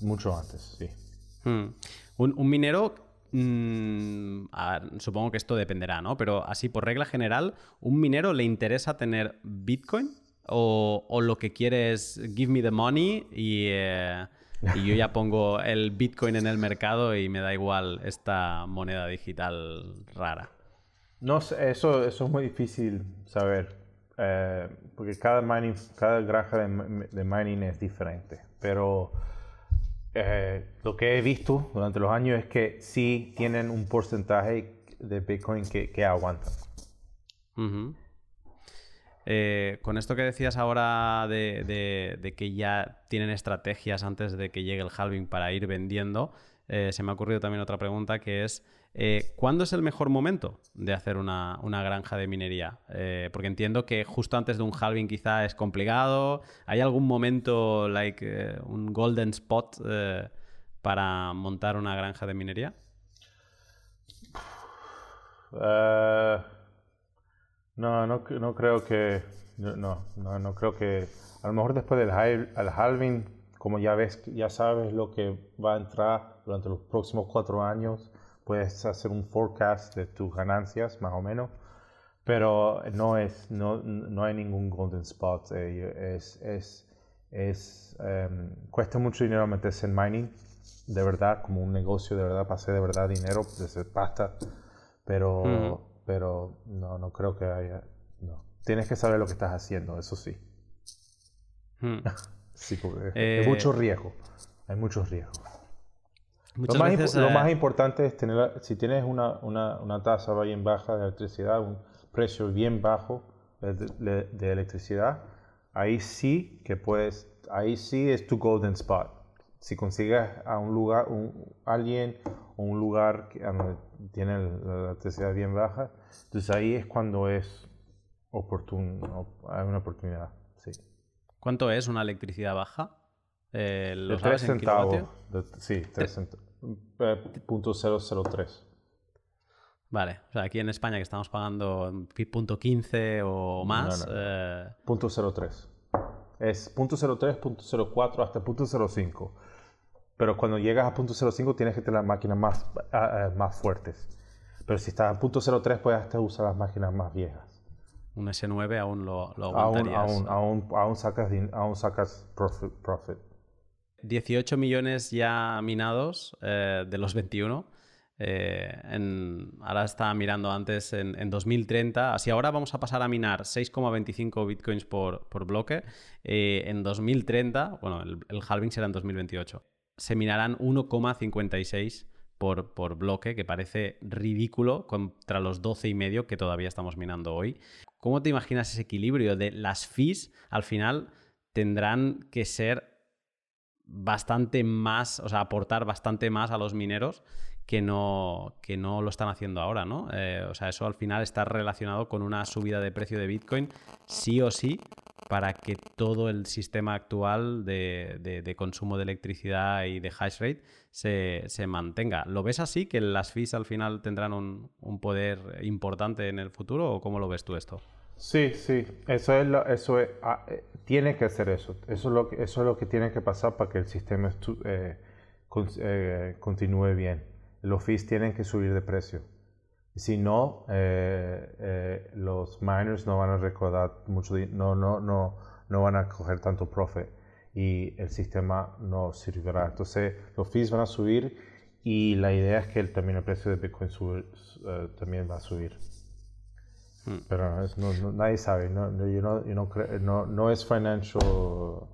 mucho antes, sí. Mm. Un, un, minero mm, supongo que esto dependerá, ¿no? Pero así por regla general, ¿un minero le interesa tener Bitcoin? o, lo que quiere es give me the money y, yo ya pongo el Bitcoin en el mercado y me da igual esta moneda digital rara. No sé, eso, eso es muy difícil saber, eh, porque cada, mining, cada granja de, mining es diferente, pero eh, lo que he visto durante los años es que sí tienen un porcentaje de Bitcoin que, que aguantan. Eh, con esto que decías ahora de, que ya tienen estrategias antes de que llegue el halving para ir vendiendo, eh, se me ha ocurrido también otra pregunta que es, eh, ¿cuándo es el mejor momento de hacer una, granja de minería? porque entiendo que justo antes de un halving quizá es complicado. ¿Hay algún momento, like un golden spot para montar una granja de minería? No, no, no creo que. No, no, no creo que. A lo mejor después del halving, como ya ves, ya sabes lo que va a entrar durante los próximos cuatro años, puedes hacer un forecast de tus ganancias, más o menos. Pero no es, no, no hay ningún golden spot. Eh, es, es, es em, cuesta mucho dinero meterse en mining, de verdad, como un negocio de verdad, para hacer de verdad dinero, de pasta. Pero. Pero no, no creo que haya. No. Tienes que saber lo que estás haciendo, eso sí. Hmm. sí, porque hay mucho eh, riesgo. Hay muchos riesgos. Lo más, lo más, importante es tener, si tienes una, una, una, tasa bien baja de electricidad, un precio bien bajo de, de, electricidad, ahí sí que puedes, ahí sí es tu golden spot. Si consigues a un lugar, un, alguien o un lugar que, tiene la electricidad bien baja, entonces ahí es cuando es oportuno, hay una oportunidad, sí. ¿Cuánto es una electricidad baja? Eh, ¿Lo de 3 centavos. sí, 3 centavos. Punto 003. Vale, o sea, aquí en España que estamos pagando punto 15 o más. Eh... Punto 03. Es punto 03, punto 04 hasta punto 05. Pero cuando llegas a .05 tienes que tener las máquinas más, más fuertes. Pero si estás a .03 puedes hasta usar las máquinas más viejas. Un S9 aún lo, lo aguantarías. Aún, aún, aún, sacas, aún sacas profit. 18 millones ya minados eh, de los 21. Eh, ahora estaba mirando antes en, 2030. Así ahora vamos a pasar a minar 6,25 bitcoins por, bloque. Eh, en 2030, bueno, el, el halving será en 2028. Se minarán 1,56 por, por, bloque, que parece ridículo contra los 12 y medio que todavía estamos minando hoy. ¿Cómo te imaginas ese equilibrio de las fees al final tendrán que ser bastante más, o sea, aportar bastante más a los mineros que no, que no lo están haciendo ahora, ¿no? Eh, o sea, eso al final está relacionado con una subida de precio de Bitcoin, sí o sí, para que todo el sistema actual de, consumo de electricidad y de hash rate se, mantenga. ¿Lo ves así, que las fees al final tendrán un, un poder importante en el futuro o cómo lo ves tú esto? Sí, sí, eso es lo, eso es, ah, eh, tiene que hacer eso. Eso es, lo que, eso es lo que tiene que pasar para que el sistema eh, eh, continúe bien. Los fees tienen que subir de precio. Si no, los miners no van a recordar mucho, no, no, no, no van a coger tanto profit y el sistema no servirá. Entonces, los fees van a subir y la idea es que también el precio de Bitcoin también va a subir. Hmm. Pero no, nadie sabe, no, no, no, es financial uh,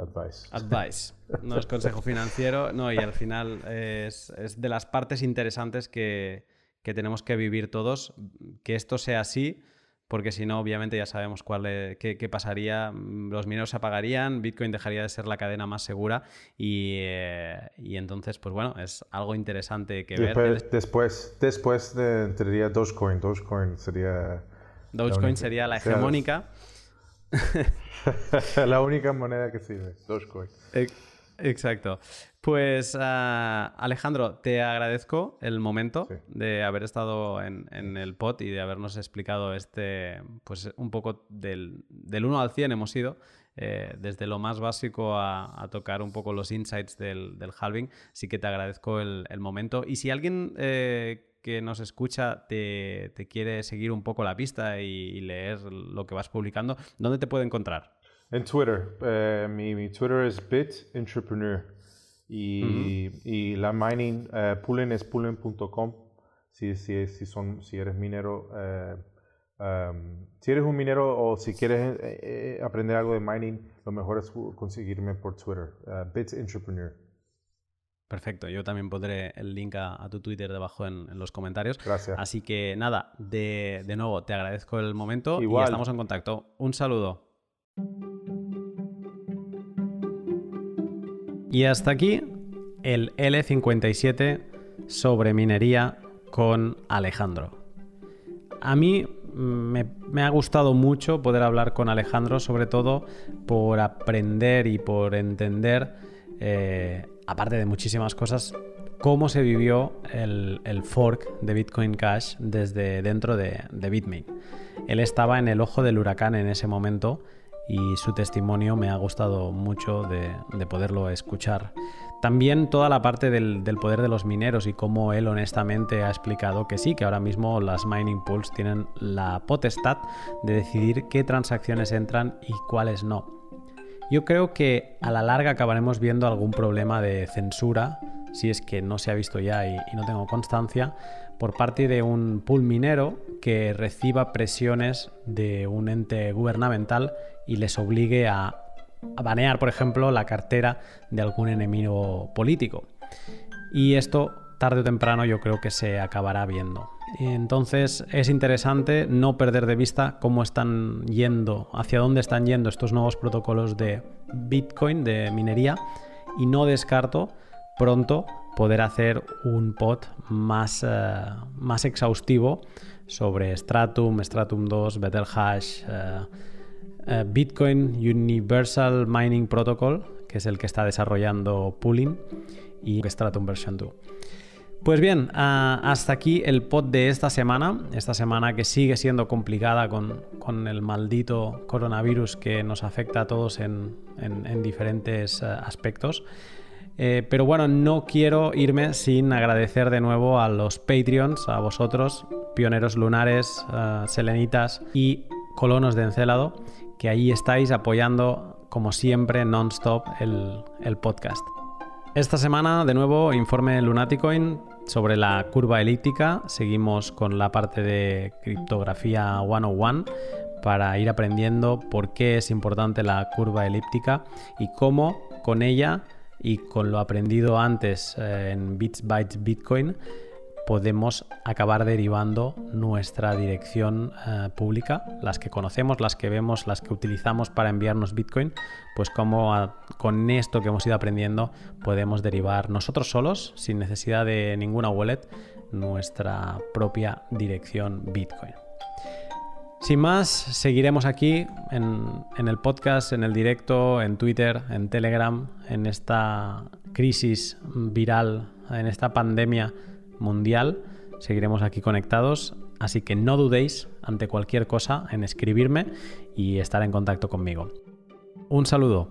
advice. Advice, no es consejo financiero, no, y al final es, es de las partes interesantes que, que, tenemos que vivir todos, que esto sea así, porque si no, obviamente ya sabemos cuál qué, pasaría, los mineros se apagarían, Bitcoin dejaría de ser la cadena más segura y, eh, y entonces, pues bueno, es algo interesante que ver. Después, después de, entraría Dogecoin, Dogecoin sería... Dogecoin sería la hegemónica. la única moneda que sirve, Dogecoin. Exacto. Pues ah, Alejandro, te agradezco el momento de haber estado en, el pod y de habernos explicado este, pues un poco del, del 1 al 100 hemos ido. Eh, desde lo más básico a, tocar un poco los insights del, del halving. Sí que te agradezco el, momento. Y si alguien eh, que nos escucha te, quiere seguir un poco la pista y, leer lo que vas publicando, ¿dónde te puede encontrar? En Twitter. Eh, mi, mi, Twitter es BitEntrepreneur. Y, y la mining, pooling es pooling.com. Si, si, si, son, si eres minero, um, si eres un minero o si quieres eh, aprender algo de mining, lo mejor es conseguirme por Twitter, uh, Bits Entrepreneur. Perfecto, yo también pondré el link a, tu Twitter debajo en, en, los comentarios. Gracias. Así que nada, de, de nuevo, te agradezco el momento y estamos en contacto. Un saludo. Y hasta aquí el L57 sobre minería con Alejandro. A mí me, ha gustado mucho poder hablar con Alejandro, sobre todo por aprender y por entender, eh, aparte de muchísimas cosas, cómo se vivió el, fork de Bitcoin Cash desde dentro de, de Bitmain. Él estaba en el ojo del huracán en ese momento y su testimonio me ha gustado mucho de, poderlo escuchar. También toda la parte del, poder de los mineros y cómo él honestamente ha explicado que sí, que ahora mismo las mining pools tienen la potestad de decidir qué transacciones entran y cuáles no. Yo creo que a la larga acabaremos viendo algún problema de censura, si es que no se ha visto ya y no tengo constancia, por parte de un pool minero que reciba presiones de un ente gubernamental y les obligue a, banear, por ejemplo, la cartera de algún enemigo político. Y esto, tarde o temprano, yo creo que se acabará viendo. Entonces es interesante no perder de vista cómo están yendo, hacia dónde están yendo estos nuevos protocolos de Bitcoin, de minería, y no descarto pronto poder hacer un pod más, eh, más exhaustivo sobre Stratum, Stratum 2, Betterhash, uh, Bitcoin Universal Mining Protocol, que es el que está desarrollando Pooling, y Stratum Version 2. Pues bien, hasta aquí el pod de esta semana, esta semana que sigue siendo complicada con, el maldito coronavirus que nos afecta a todos en, en diferentes aspectos. Eh, pero bueno, no quiero irme sin agradecer de nuevo a los Patreons, a vosotros, pioneros lunares, eh, selenitas y colonos de Encélado, que ahí estáis apoyando, como siempre, non-stop el, el podcast. Esta semana, de nuevo, informe Lunaticoin sobre la curva elíptica. Seguimos con la parte de criptografía 101 para ir aprendiendo por qué es importante la curva elíptica y cómo con ella y con lo aprendido antes eh, en Bits Bytes Bitcoin podemos acabar derivando nuestra dirección eh, pública, las que conocemos, las que vemos, las que utilizamos para enviarnos Bitcoin, pues como con esto que hemos ido aprendiendo podemos derivar nosotros solos, sin necesidad de ninguna wallet, nuestra propia dirección Bitcoin. Sin más, seguiremos aquí en, en, el podcast, en el directo, en Twitter, en Telegram, en esta crisis viral, en esta pandemia mundial. Seguiremos aquí conectados, así que no dudéis ante cualquier cosa en escribirme y estar en contacto conmigo. Un saludo.